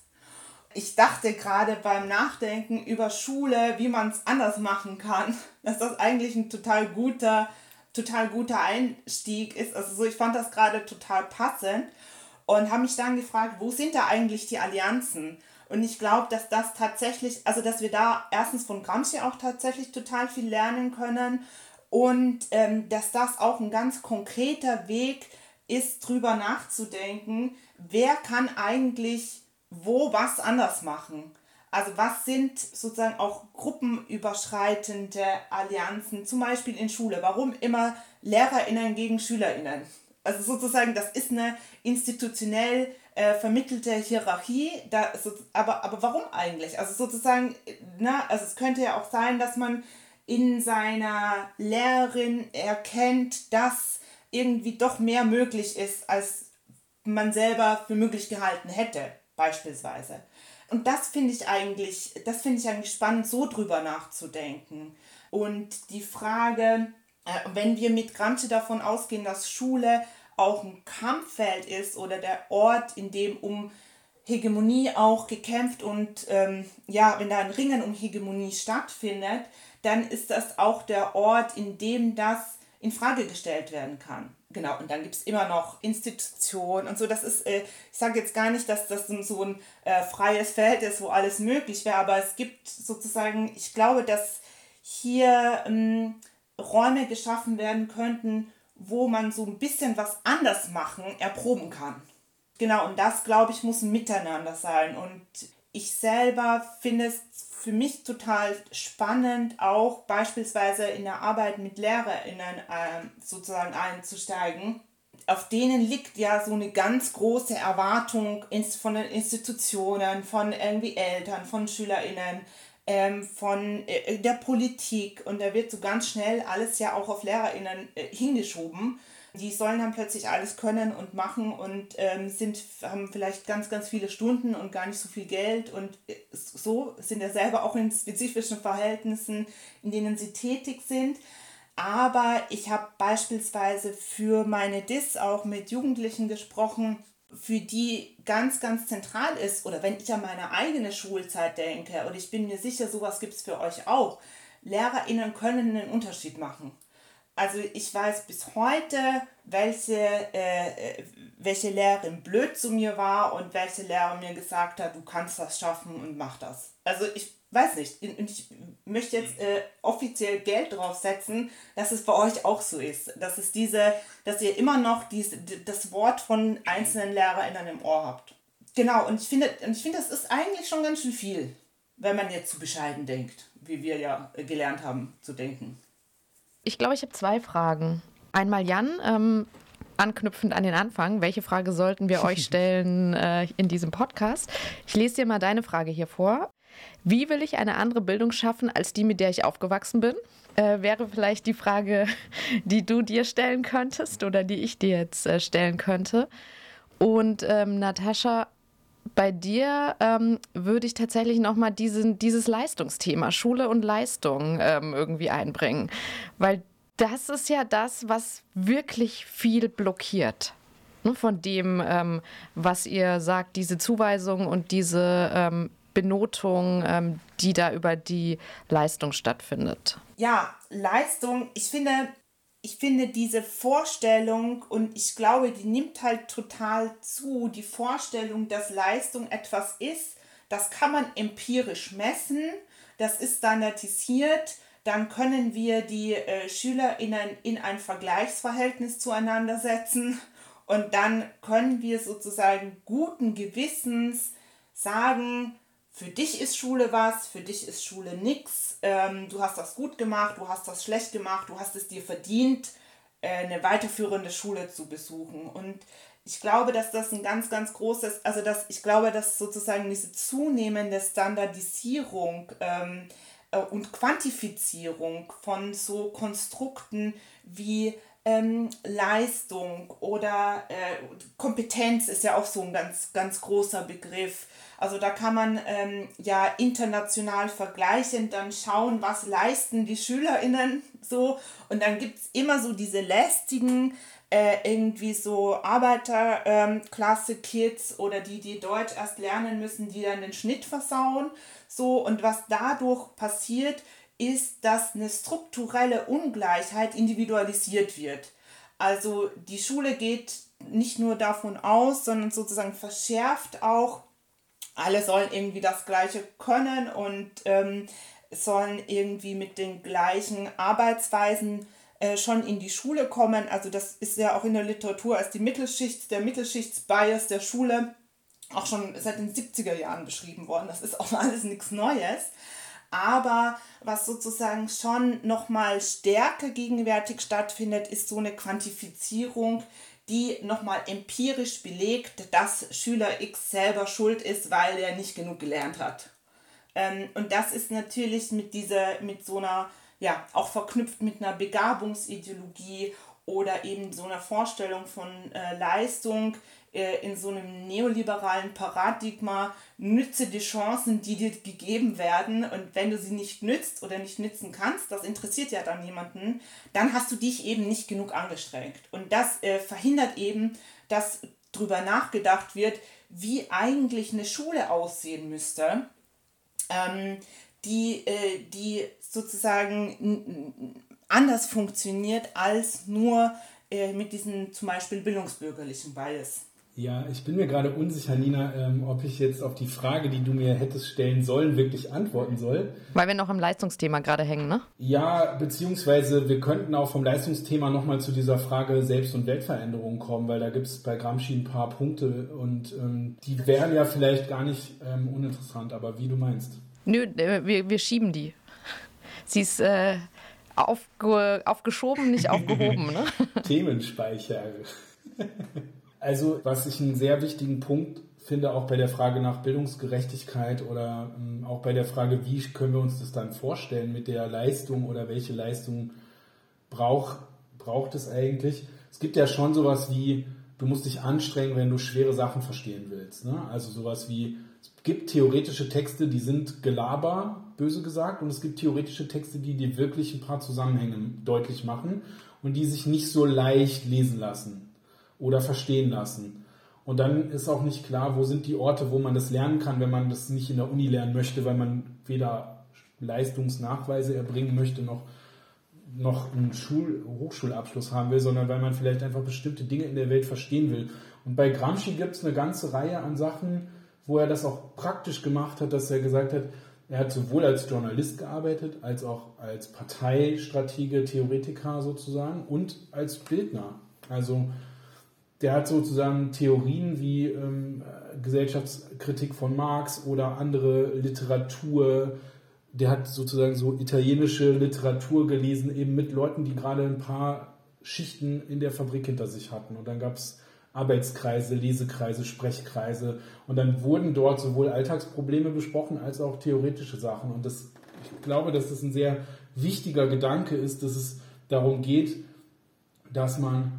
ich dachte gerade beim Nachdenken über Schule, wie man es anders machen kann, dass das eigentlich ein total guter, total guter Einstieg ist. Also so, ich fand das gerade total passend und habe mich dann gefragt, wo sind da eigentlich die Allianzen? Und ich glaube, dass das tatsächlich, also dass wir da erstens von Gramsci auch tatsächlich total viel lernen können und ähm, dass das auch ein ganz konkreter Weg ist, drüber nachzudenken, wer kann eigentlich wo was anders machen. Also was sind sozusagen auch gruppenüberschreitende Allianzen, zum Beispiel in Schule? Warum immer Lehrerinnen gegen Schülerinnen? Also sozusagen, das ist eine institutionell äh, vermittelte Hierarchie. Da, so, aber, aber warum eigentlich? Also sozusagen, na, also es könnte ja auch sein, dass man in seiner Lehrerin erkennt, dass irgendwie doch mehr möglich ist, als man selber für möglich gehalten hätte beispielsweise. Und das finde ich eigentlich, das finde ich eigentlich spannend, so drüber nachzudenken. Und die Frage, äh, wenn wir mit Gramsci davon ausgehen, dass Schule auch ein Kampffeld ist oder der Ort, in dem um Hegemonie auch gekämpft und ähm, ja, wenn da ein Ringen um Hegemonie stattfindet, dann ist das auch der Ort, in dem das in Frage gestellt werden kann. Genau, und dann gibt es immer noch Institutionen und so. Das ist, äh, ich sage jetzt gar nicht, dass das so ein äh, freies Feld ist, wo alles möglich wäre, aber es gibt sozusagen, ich glaube, dass hier ähm, Räume geschaffen werden könnten, wo man so ein bisschen was anders machen, erproben kann. Genau, und das, glaube ich, muss ein Miteinander sein. Und ich selber finde es für mich total spannend, auch beispielsweise in der Arbeit mit LehrerInnen äh, sozusagen einzusteigen. Auf denen liegt ja so eine ganz große Erwartung von den Institutionen, von irgendwie Eltern, von SchülerInnen, ähm, von äh, der Politik. Und da wird so ganz schnell alles ja auch auf LehrerInnen äh, hingeschoben die sollen dann plötzlich alles können und machen und ähm, sind, haben vielleicht ganz, ganz viele Stunden und gar nicht so viel Geld und äh, so sind ja selber auch in spezifischen Verhältnissen, in denen sie tätig sind. Aber ich habe beispielsweise für meine DIS auch mit Jugendlichen gesprochen, für die ganz, ganz zentral ist, oder wenn ich an meine eigene Schulzeit denke, und ich bin mir sicher, sowas gibt es für euch auch, LehrerInnen können einen Unterschied machen also ich weiß bis heute, welche, äh, welche Lehrerin blöd zu mir war und welche Lehrer mir gesagt hat, du kannst das schaffen und mach das. Also ich weiß nicht, und ich möchte jetzt äh, offiziell Geld draufsetzen, dass es bei euch auch so ist. Dass es diese, dass ihr immer noch diese, das Wort von einzelnen LehrerInnen im Ohr habt. Genau, und ich finde, und ich finde, das ist eigentlich schon ganz schön viel, wenn man jetzt zu bescheiden denkt, wie wir ja gelernt haben zu denken. Ich glaube, ich habe zwei Fragen. einmal Jan, ähm, anknüpfend an den Anfang, welche Frage sollten wir euch stellen äh, in diesem Podcast? Ich lese dir mal deine Frage hier vor. Wie will ich eine andere Bildung schaffen als die, mit der ich aufgewachsen bin? Äh, wäre vielleicht die Frage, die du dir stellen könntest oder die ich dir jetzt äh, stellen könnte. Und ähm, Natascha, bei dir ähm, würde ich tatsächlich nochmal dieses Leistungsthema, Schule und Leistung ähm, irgendwie einbringen. Weil das ist ja das, was wirklich viel blockiert. Ne, von dem, ähm, was ihr sagt, diese Zuweisung und diese ähm, Benotung, ähm, die da über die Leistung stattfindet. Ja, Leistung, ich finde, ich finde diese Vorstellung und ich glaube, die nimmt halt total zu, die Vorstellung, dass Leistung etwas ist, das kann man empirisch messen, das ist standardisiert, dann können wir die äh, SchülerInnen in ein Vergleichsverhältnis zueinander setzen und dann können wir sozusagen guten Gewissens sagen, für dich ist Schule was, für dich ist Schule nix, ähm, du hast das gut gemacht, du hast das schlecht gemacht, du hast es dir verdient, äh, eine weiterführende Schule zu besuchen. Und ich glaube, dass das ein ganz, ganz großes, also dass ich glaube, dass sozusagen diese zunehmende Standardisierung ähm, äh, und Quantifizierung von so Konstrukten wie ähm, Leistung oder äh, Kompetenz ist ja auch so ein ganz, ganz großer Begriff. Also da kann man ähm, ja international vergleichen, dann schauen, was leisten die SchülerInnen so. Und dann gibt es immer so diese lästigen, äh, irgendwie so Arbeiterklasse-Kids ähm, oder die, die Deutsch erst lernen müssen, die dann den Schnitt versauen. So, und was dadurch passiert, ist, dass eine strukturelle Ungleichheit individualisiert wird. Also die Schule geht nicht nur davon aus, sondern sozusagen verschärft auch, alle sollen irgendwie das Gleiche können und ähm, sollen irgendwie mit den gleichen Arbeitsweisen äh, schon in die Schule kommen. Also das ist ja auch in der Literatur als die Mittelschicht, der Mittelschichtsbias der Schule auch schon seit den 70er Jahren beschrieben worden. Das ist auch alles nichts Neues aber was sozusagen schon nochmal stärker gegenwärtig stattfindet, ist so eine Quantifizierung, die nochmal empirisch belegt, dass Schüler X selber schuld ist, weil er nicht genug gelernt hat. Ähm, und das ist natürlich mit dieser, mit so einer, ja, auch verknüpft mit einer Begabungsideologie oder eben so einer Vorstellung von äh, Leistung, äh, in so einem neoliberalen Paradigma, nütze die Chancen, die dir gegeben werden. Und wenn du sie nicht nützt oder nicht nützen kannst, das interessiert ja dann niemanden, dann hast du dich eben nicht genug angestrengt. Und das äh, verhindert eben, dass darüber nachgedacht wird, wie eigentlich eine Schule aussehen müsste, ähm, die, äh, die sozusagen anders funktioniert als nur äh, mit diesem zum Beispiel bildungsbürgerlichen Bias. Ja, ich bin mir gerade unsicher, Nina, ähm, ob ich jetzt auf die Frage, die du mir hättest stellen sollen, wirklich antworten soll. Weil wir noch im Leistungsthema gerade hängen, ne? Ja, beziehungsweise wir könnten auch vom Leistungsthema nochmal zu dieser Frage Selbst- und Weltveränderung kommen, weil da gibt es bei Gramsci ein paar Punkte und ähm, die wären ja vielleicht gar nicht ähm, uninteressant, aber wie du meinst. Nö, äh, wir, wir schieben die. Sie ist äh, aufge, aufgeschoben, nicht aufgehoben, ne? Themenspeicher. Also, was ich einen sehr wichtigen Punkt finde, auch bei der Frage nach Bildungsgerechtigkeit oder ähm, auch bei der Frage, wie können wir uns das dann vorstellen mit der Leistung oder welche Leistung brauch, braucht es eigentlich. Es gibt ja schon sowas wie, du musst dich anstrengen, wenn du schwere Sachen verstehen willst. Ne? Also sowas wie, es gibt theoretische Texte, die sind Gelaber, böse gesagt, und es gibt theoretische Texte, die dir wirklich ein paar Zusammenhänge deutlich machen und die sich nicht so leicht lesen lassen oder verstehen lassen. Und dann ist auch nicht klar, wo sind die Orte, wo man das lernen kann, wenn man das nicht in der Uni lernen möchte, weil man weder Leistungsnachweise erbringen möchte, noch, noch einen Schul Hochschulabschluss haben will, sondern weil man vielleicht einfach bestimmte Dinge in der Welt verstehen will. Und bei Gramsci gibt es eine ganze Reihe an Sachen, wo er das auch praktisch gemacht hat, dass er gesagt hat, er hat sowohl als Journalist gearbeitet, als auch als Parteistratege, Theoretiker sozusagen und als Bildner. Also der hat sozusagen Theorien wie ähm, Gesellschaftskritik von Marx oder andere Literatur. Der hat sozusagen so italienische Literatur gelesen, eben mit Leuten, die gerade ein paar Schichten in der Fabrik hinter sich hatten. Und dann gab es Arbeitskreise, Lesekreise, Sprechkreise. Und dann wurden dort sowohl Alltagsprobleme besprochen als auch theoretische Sachen. Und das, ich glaube, dass das ein sehr wichtiger Gedanke ist, dass es darum geht, dass man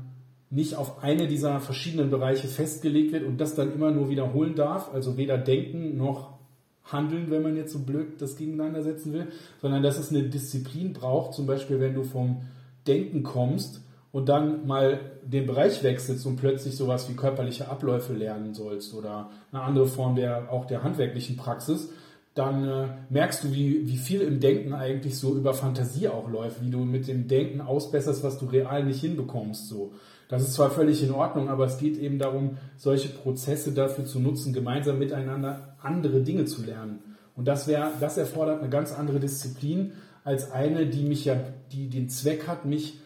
nicht auf eine dieser verschiedenen Bereiche festgelegt wird und das dann immer nur wiederholen darf, also weder denken noch handeln, wenn man jetzt so blöd das gegeneinander setzen will, sondern dass es eine Disziplin braucht, zum Beispiel wenn du vom Denken kommst und dann mal den Bereich wechselst und plötzlich sowas wie körperliche Abläufe lernen sollst oder eine andere Form der auch der handwerklichen Praxis, dann äh, merkst du, wie, wie viel im Denken eigentlich so über Fantasie auch läuft, wie du mit dem Denken ausbesserst, was du real nicht hinbekommst. So. Das ist zwar völlig in Ordnung, aber es geht eben darum, solche Prozesse dafür zu nutzen, gemeinsam miteinander andere Dinge zu lernen. Und das wäre, das erfordert eine ganz andere Disziplin als eine, die mich ja, die den Zweck hat, mich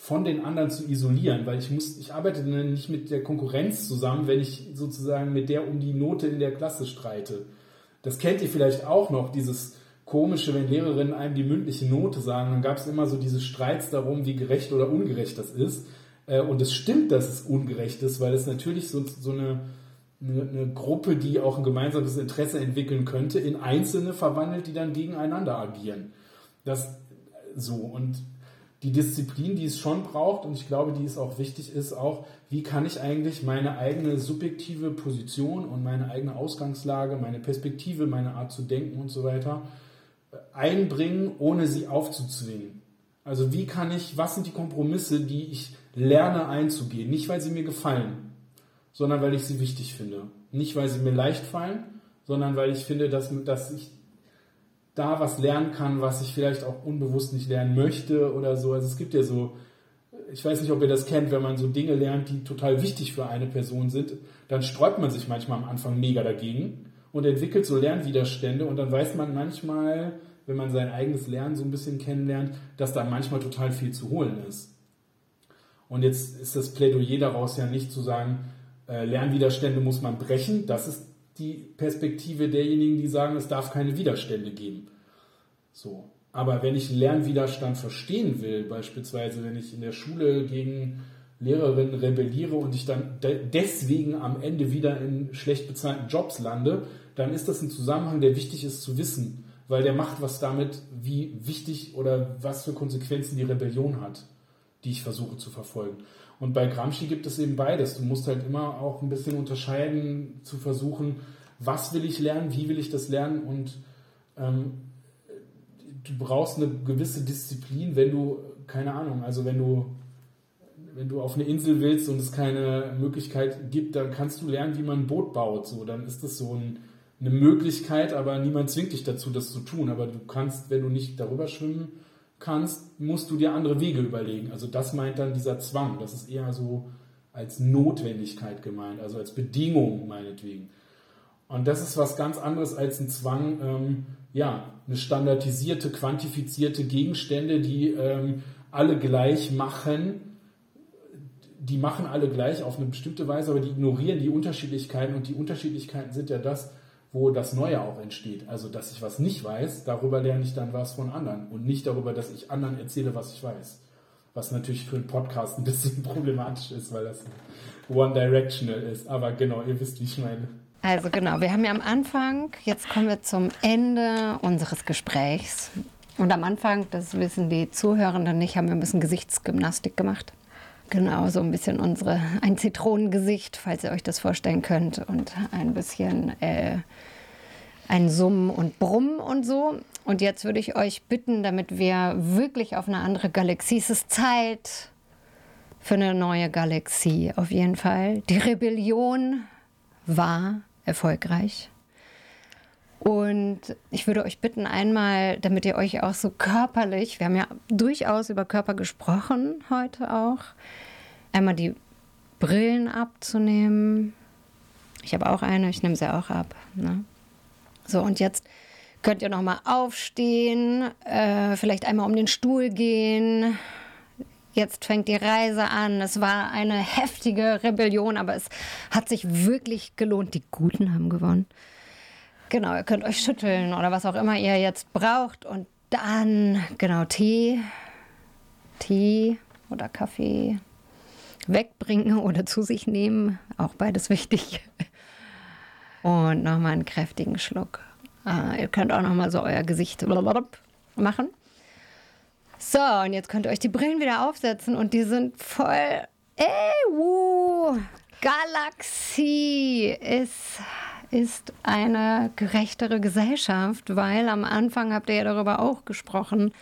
von den anderen zu isolieren, weil ich muss, ich arbeite nicht mit der Konkurrenz zusammen, wenn ich sozusagen mit der um die Note in der Klasse streite. Das kennt ihr vielleicht auch noch, dieses komische, wenn Lehrerinnen einem die mündliche Note sagen, dann gab es immer so diese Streits darum, wie gerecht oder ungerecht das ist. Äh, und es stimmt, dass es ungerecht ist, weil es natürlich so, so eine, eine, eine, Gruppe, die auch ein gemeinsames Interesse entwickeln könnte, in Einzelne verwandelt, die dann gegeneinander agieren. Das so und die Disziplin, die es schon braucht, und ich glaube, die es auch wichtig ist, auch, wie kann ich eigentlich meine eigene subjektive Position und meine eigene Ausgangslage, meine Perspektive, meine Art zu denken und so weiter äh, einbringen, ohne sie aufzuzwingen. Also wie kann ich, was sind die Kompromisse, die ich lerne einzugehen? Nicht, weil sie mir gefallen, sondern weil ich sie wichtig finde. Nicht, weil sie mir leicht fallen, sondern weil ich finde, dass, dass ich da was lernen kann, was ich vielleicht auch unbewusst nicht lernen möchte oder so. Also es gibt ja so, ich weiß nicht, ob ihr das kennt, wenn man so Dinge lernt, die total wichtig für eine Person sind, dann sträubt man sich manchmal am Anfang mega dagegen und entwickelt so Lernwiderstände und dann weiß man manchmal, wenn man sein eigenes Lernen so ein bisschen kennenlernt, dass da manchmal total viel zu holen ist. Und jetzt ist das Plädoyer daraus ja nicht zu sagen, äh, Lernwiderstände muss man brechen, das ist die Perspektive derjenigen, die sagen, es darf keine Widerstände geben. So. Aber wenn ich Lernwiderstand verstehen will, beispielsweise wenn ich in der Schule gegen Lehrerinnen rebelliere und ich dann de deswegen am Ende wieder in schlecht bezahlten Jobs lande, dann ist das ein Zusammenhang, der wichtig ist zu wissen, weil der macht was damit, wie wichtig oder was für Konsequenzen die Rebellion hat, die ich versuche zu verfolgen. Und bei Gramsci gibt es eben beides. Du musst halt immer auch ein bisschen unterscheiden, zu versuchen, was will ich lernen, wie will ich das lernen und ähm, du brauchst eine gewisse Disziplin, wenn du, keine Ahnung, also wenn du, wenn du auf eine Insel willst und es keine Möglichkeit gibt, dann kannst du lernen, wie man ein Boot baut. So, dann ist das so ein, eine Möglichkeit, aber niemand zwingt dich dazu, das zu tun. Aber du kannst, wenn du nicht darüber schwimmen kannst, musst du dir andere Wege überlegen. Also das meint dann dieser Zwang. Das ist eher so als Notwendigkeit gemeint, also als Bedingung meinetwegen. Und das ist was ganz anderes als ein Zwang, ähm, ja, eine standardisierte, quantifizierte Gegenstände, die ähm, alle gleich machen. Die machen alle gleich auf eine bestimmte Weise, aber die ignorieren die Unterschiedlichkeiten und die Unterschiedlichkeiten sind ja das, wo das Neue auch entsteht. Also, dass ich was nicht weiß, darüber lerne ich dann was von anderen und nicht darüber, dass ich anderen erzähle, was ich weiß. Was natürlich für einen Podcast ein bisschen problematisch ist, weil das one-directional ist. Aber genau, ihr wisst, wie ich meine. Also genau, wir haben ja am Anfang, jetzt kommen wir zum Ende unseres Gesprächs. Und am Anfang, das wissen die Zuhörenden nicht, haben wir ein bisschen Gesichtsgymnastik gemacht. Genau, so ein bisschen unsere, ein Zitronengesicht, falls ihr euch das vorstellen könnt. Und ein bisschen äh, ein Summen und Brummen und so. Und jetzt würde ich euch bitten, damit wir wirklich auf eine andere Galaxie, es ist Zeit für eine neue Galaxie auf jeden Fall. Die Rebellion war erfolgreich. Und ich würde euch bitten, einmal, damit ihr euch auch so körperlich, wir haben ja durchaus über Körper gesprochen heute auch, einmal die Brillen abzunehmen. Ich habe auch eine, ich nehme sie auch ab. Ne? So, und jetzt könnt ihr noch mal aufstehen, äh, vielleicht einmal um den Stuhl gehen, Jetzt fängt die Reise an. Es war eine heftige Rebellion, aber es hat sich wirklich gelohnt. Die Guten haben gewonnen. Genau, ihr könnt euch schütteln oder was auch immer ihr jetzt braucht. Und dann, genau, Tee. Tee. oder Kaffee wegbringen oder zu sich nehmen. Auch beides wichtig. Und nochmal einen kräftigen Schluck. Äh, ihr könnt auch nochmal so euer Gesicht machen. So, und jetzt könnt ihr euch die Brillen wieder aufsetzen und die sind voll. Ey, wuh, Galaxie ist, ist eine gerechtere Gesellschaft, weil am Anfang habt ihr ja darüber auch gesprochen,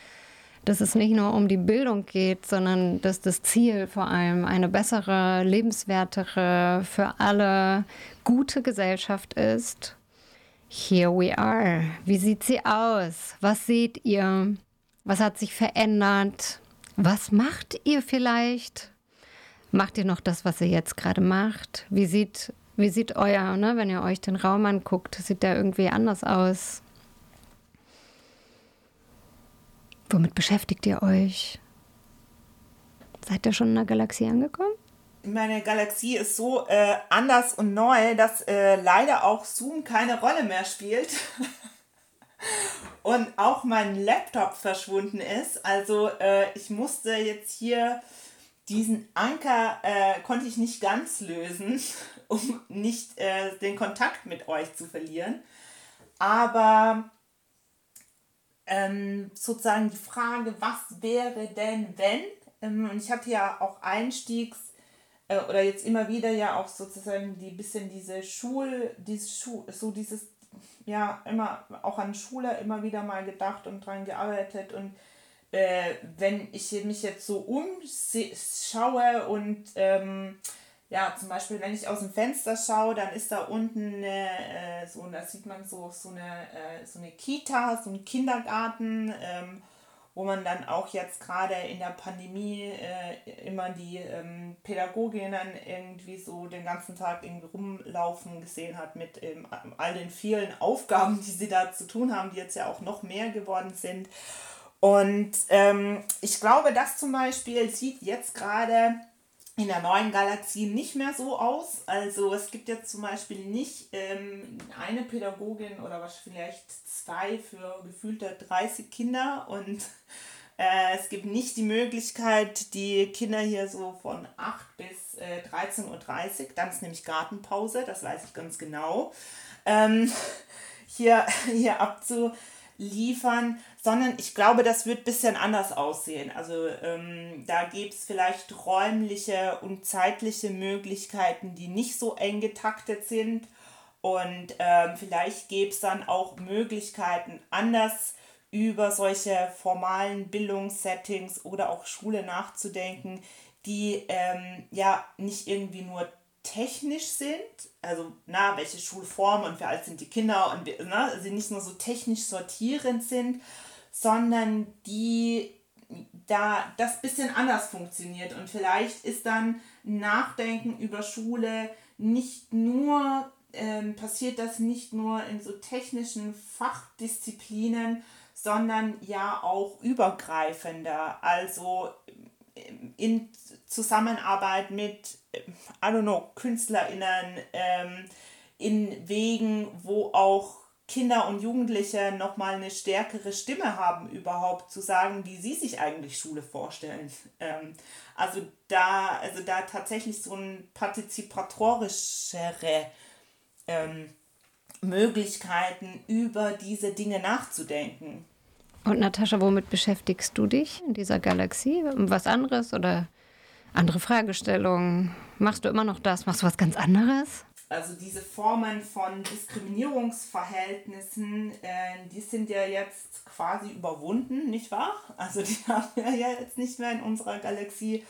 dass es nicht nur um die Bildung geht, sondern dass das Ziel vor allem eine bessere, lebenswertere, für alle gute Gesellschaft ist. Here we are. Wie sieht sie aus? Was seht ihr? Was hat sich verändert? Was macht ihr vielleicht? Macht ihr noch das, was ihr jetzt gerade macht? Wie sieht, wie sieht euer, ne, wenn ihr euch den Raum anguckt, sieht der irgendwie anders aus? Womit beschäftigt ihr euch? Seid ihr schon in der Galaxie angekommen? Meine Galaxie ist so äh, anders und neu, dass äh, leider auch Zoom keine Rolle mehr spielt. und auch mein Laptop verschwunden ist. Also äh, ich musste jetzt hier diesen Anker äh, konnte ich nicht ganz lösen, um nicht äh, den Kontakt mit euch zu verlieren. Aber ähm, sozusagen die Frage, was wäre denn, wenn? Ähm, und ich hatte ja auch Einstiegs äh, oder jetzt immer wieder ja auch sozusagen die bisschen diese Schul, dieses Schu so dieses, ja, immer auch an Schule immer wieder mal gedacht und dran gearbeitet und äh, wenn ich mich jetzt so umschaue und ähm, ja, zum Beispiel, wenn ich aus dem Fenster schaue, dann ist da unten eine, äh, so, da sieht man so, so, eine, äh, so eine Kita, so ein Kindergarten, ähm, wo man dann auch jetzt gerade in der Pandemie äh, immer die ähm, Pädagoginnen irgendwie so den ganzen Tag irgendwie rumlaufen gesehen hat mit ähm, all den vielen Aufgaben, die sie da zu tun haben, die jetzt ja auch noch mehr geworden sind. Und ähm, ich glaube, das zum Beispiel sieht jetzt gerade in der neuen Galaxie nicht mehr so aus. Also es gibt jetzt zum Beispiel nicht ähm, eine Pädagogin oder was vielleicht zwei für gefühlte 30 Kinder und äh, es gibt nicht die Möglichkeit, die Kinder hier so von 8 bis äh, 13.30 Uhr, dann ist nämlich Gartenpause, das weiß ich ganz genau, ähm, hier, hier abzuliefern, sondern ich glaube, das wird ein bisschen anders aussehen. Also ähm, da gibt es vielleicht räumliche und zeitliche Möglichkeiten, die nicht so eng getaktet sind. Und ähm, vielleicht gäbe es dann auch Möglichkeiten, anders über solche formalen Bildungssettings oder auch Schule nachzudenken, die ähm, ja nicht irgendwie nur technisch sind, also na, welche Schulform und wie alt sind die Kinder und na, sie nicht nur so technisch sortierend sind, sondern die da das bisschen anders funktioniert. Und vielleicht ist dann Nachdenken über Schule nicht nur, ähm, passiert das nicht nur in so technischen Fachdisziplinen, sondern ja auch übergreifender. Also ähm, in Zusammenarbeit mit, I don't know, KünstlerInnen, ähm, in Wegen, wo auch Kinder und Jugendliche nochmal eine stärkere Stimme haben, überhaupt zu sagen, wie sie sich eigentlich Schule vorstellen. Ähm, also da, also da tatsächlich so ein partizipatorischere ähm, Möglichkeiten über diese Dinge nachzudenken. Und Natascha, womit beschäftigst du dich in dieser Galaxie? Was anderes oder andere Fragestellungen? Machst du immer noch das? Machst du was ganz anderes? Also diese Formen von Diskriminierungsverhältnissen, äh, die sind ja jetzt quasi überwunden, nicht wahr? Also die haben wir ja jetzt nicht mehr in unserer Galaxie.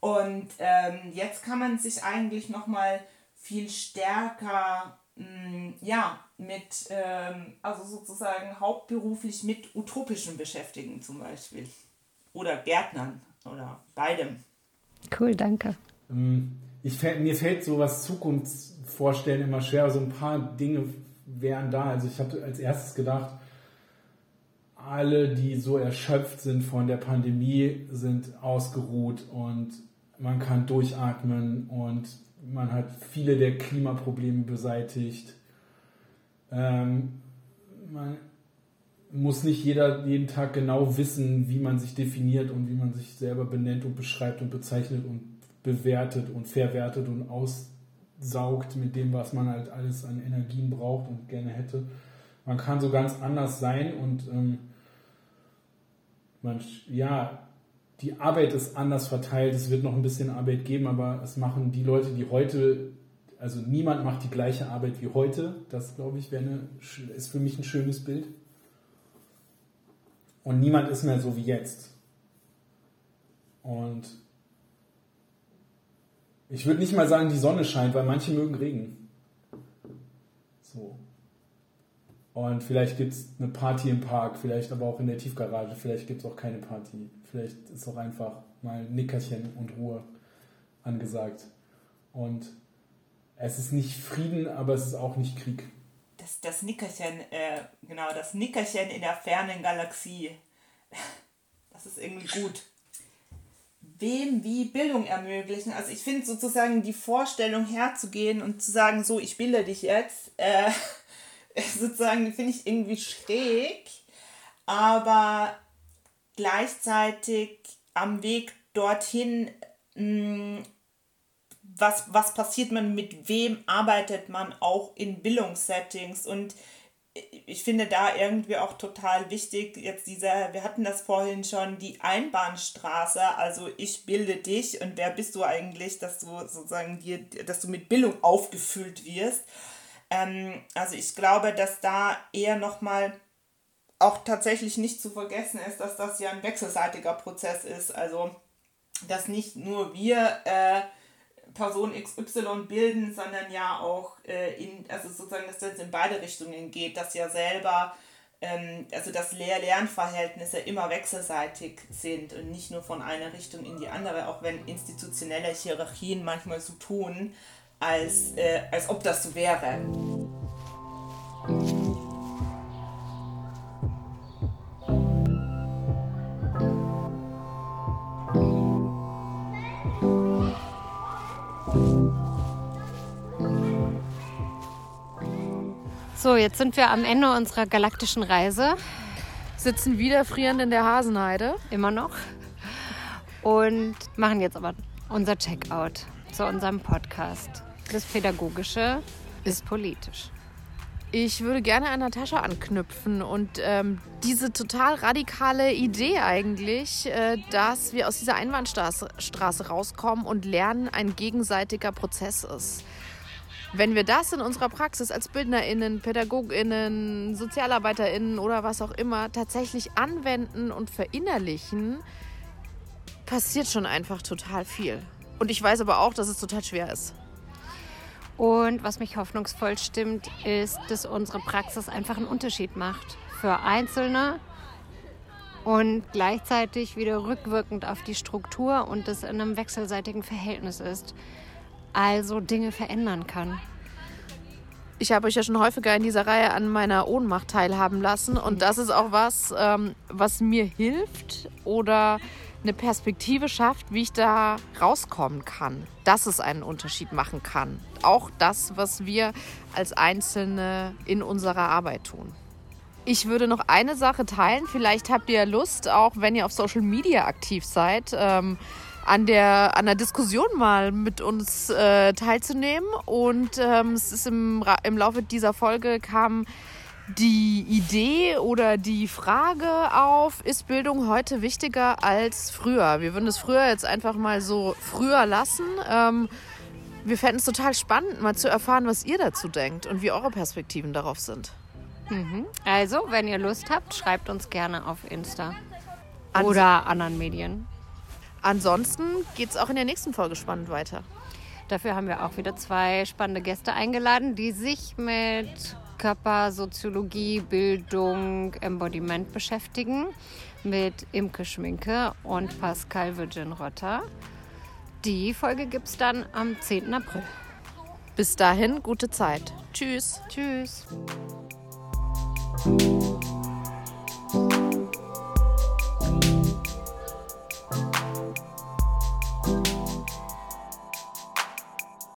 Und ähm, jetzt kann man sich eigentlich nochmal viel stärker mh, mm, ja, mit, ähm, also sozusagen hauptberuflich mit Utopischen beschäftigen zum Beispiel. Oder Gärtnern oder beidem. Cool, danke. Ähm, ich, mir fällt sowas Zukunfts vorstellen immer schwer. So ein paar Dinge wären da. Also ich habe als erstes gedacht, alle, die so erschöpft sind von der Pandemie, sind ausgeruht und man kann durchatmen und man hat viele der Klimaprobleme beseitigt. Ähm, man, muss nicht jeder jeden Tag genau wissen, wie man sich definiert und wie man sich selber benennt und beschreibt und bezeichnet und bewertet und verwertet und aussaugt mit dem, was man halt alles an Energien braucht und gerne hätte. Man kann so ganz anders sein und ähm, man, ja, die Arbeit ist anders verteilt. Es wird noch ein bisschen Arbeit geben, aber es machen die Leute, die heute, also niemand macht die gleiche Arbeit wie heute. Das, glaube ich, eine, ist für mich ein schönes Bild. Und niemand ist mehr so wie jetzt. Und ich würde nicht mal sagen, die Sonne scheint, weil manche mögen Regen. So. Und vielleicht gibt es eine Party im Park, vielleicht aber auch in der Tiefgarage, vielleicht gibt es auch keine Party. Vielleicht ist auch einfach mal Nickerchen und Ruhe angesagt. Und es ist nicht Frieden, aber es ist auch nicht Krieg das, das Nickerchen, äh, genau, das Nickerchen in der fernen Galaxie. Das ist irgendwie gut. Wem wie Bildung ermöglichen. Also ich finde sozusagen die Vorstellung herzugehen und zu sagen, so, ich bilde dich jetzt, äh, sozusagen, finde ich irgendwie schräg, aber gleichzeitig am Weg dorthin mh, was, was passiert man, mit wem arbeitet man auch in Bildungssettings und ich finde da irgendwie auch total wichtig, jetzt dieser, wir hatten das vorhin schon, die Einbahnstraße, also ich bilde dich und wer bist du eigentlich, dass du sozusagen dir, dass du mit Bildung aufgefüllt wirst. Ähm, also ich glaube, dass da eher nochmal auch tatsächlich nicht zu vergessen ist, dass das ja ein wechselseitiger Prozess ist. Also dass nicht nur wir äh, Person XY bilden, sondern ja auch äh, in, also sozusagen, dass das in beide Richtungen geht, dass ja selber, ähm, also dass Lehr-Lernverhältnisse immer wechselseitig sind und nicht nur von einer Richtung in die andere, auch wenn institutionelle Hierarchien manchmal so tun, als, äh, als ob das so wäre. So, jetzt sind wir am Ende unserer galaktischen Reise. Sitzen wieder frierend in der Hasenheide. Immer noch. Und machen jetzt aber unser Checkout zu unserem Podcast. Das Pädagogische ist politisch. Ich würde gerne an Natascha anknüpfen und ähm, diese total radikale Idee eigentlich, äh, dass wir aus dieser Einbahnstraße Straße rauskommen und lernen ein gegenseitiger Prozess ist. Wenn wir das in unserer Praxis als BildnerInnen, PädagogInnen, SozialarbeiterInnen oder was auch immer tatsächlich anwenden und verinnerlichen, passiert schon einfach total viel. Und ich weiß aber auch, dass es total schwer ist. Und was mich hoffnungsvoll stimmt, ist, dass unsere Praxis einfach einen Unterschied macht für Einzelne und gleichzeitig wieder rückwirkend auf die Struktur und das in einem wechselseitigen Verhältnis ist also Dinge verändern kann. Ich habe euch ja schon häufiger in dieser Reihe an meiner Ohnmacht teilhaben lassen und mhm. das ist auch was, ähm, was mir hilft oder eine Perspektive schafft, wie ich da rauskommen kann, dass es einen Unterschied machen kann. Auch das, was wir als Einzelne in unserer Arbeit tun. Ich würde noch eine Sache teilen. Vielleicht habt ihr Lust, auch wenn ihr auf Social Media aktiv seid, ähm, an der, an der Diskussion mal mit uns äh, teilzunehmen. Und ähm, es ist im, im Laufe dieser Folge kam die Idee oder die Frage auf, ist Bildung heute wichtiger als früher? Wir würden es früher jetzt einfach mal so früher lassen. Ähm, wir fänden es total spannend, mal zu erfahren, was ihr dazu denkt und wie eure Perspektiven darauf sind. Mhm. Also, wenn ihr Lust habt, schreibt uns gerne auf Insta oder anderen Medien. Ansonsten geht es auch in der nächsten Folge spannend weiter. Dafür haben wir auch wieder zwei spannende Gäste eingeladen, die sich mit Körpersoziologie, Bildung, Embodiment beschäftigen. Mit Imke Schminke und Pascal Virgin Rotter. Die Folge gibt es dann am 10. April. Bis dahin, gute Zeit. Tschüss. Tschüss.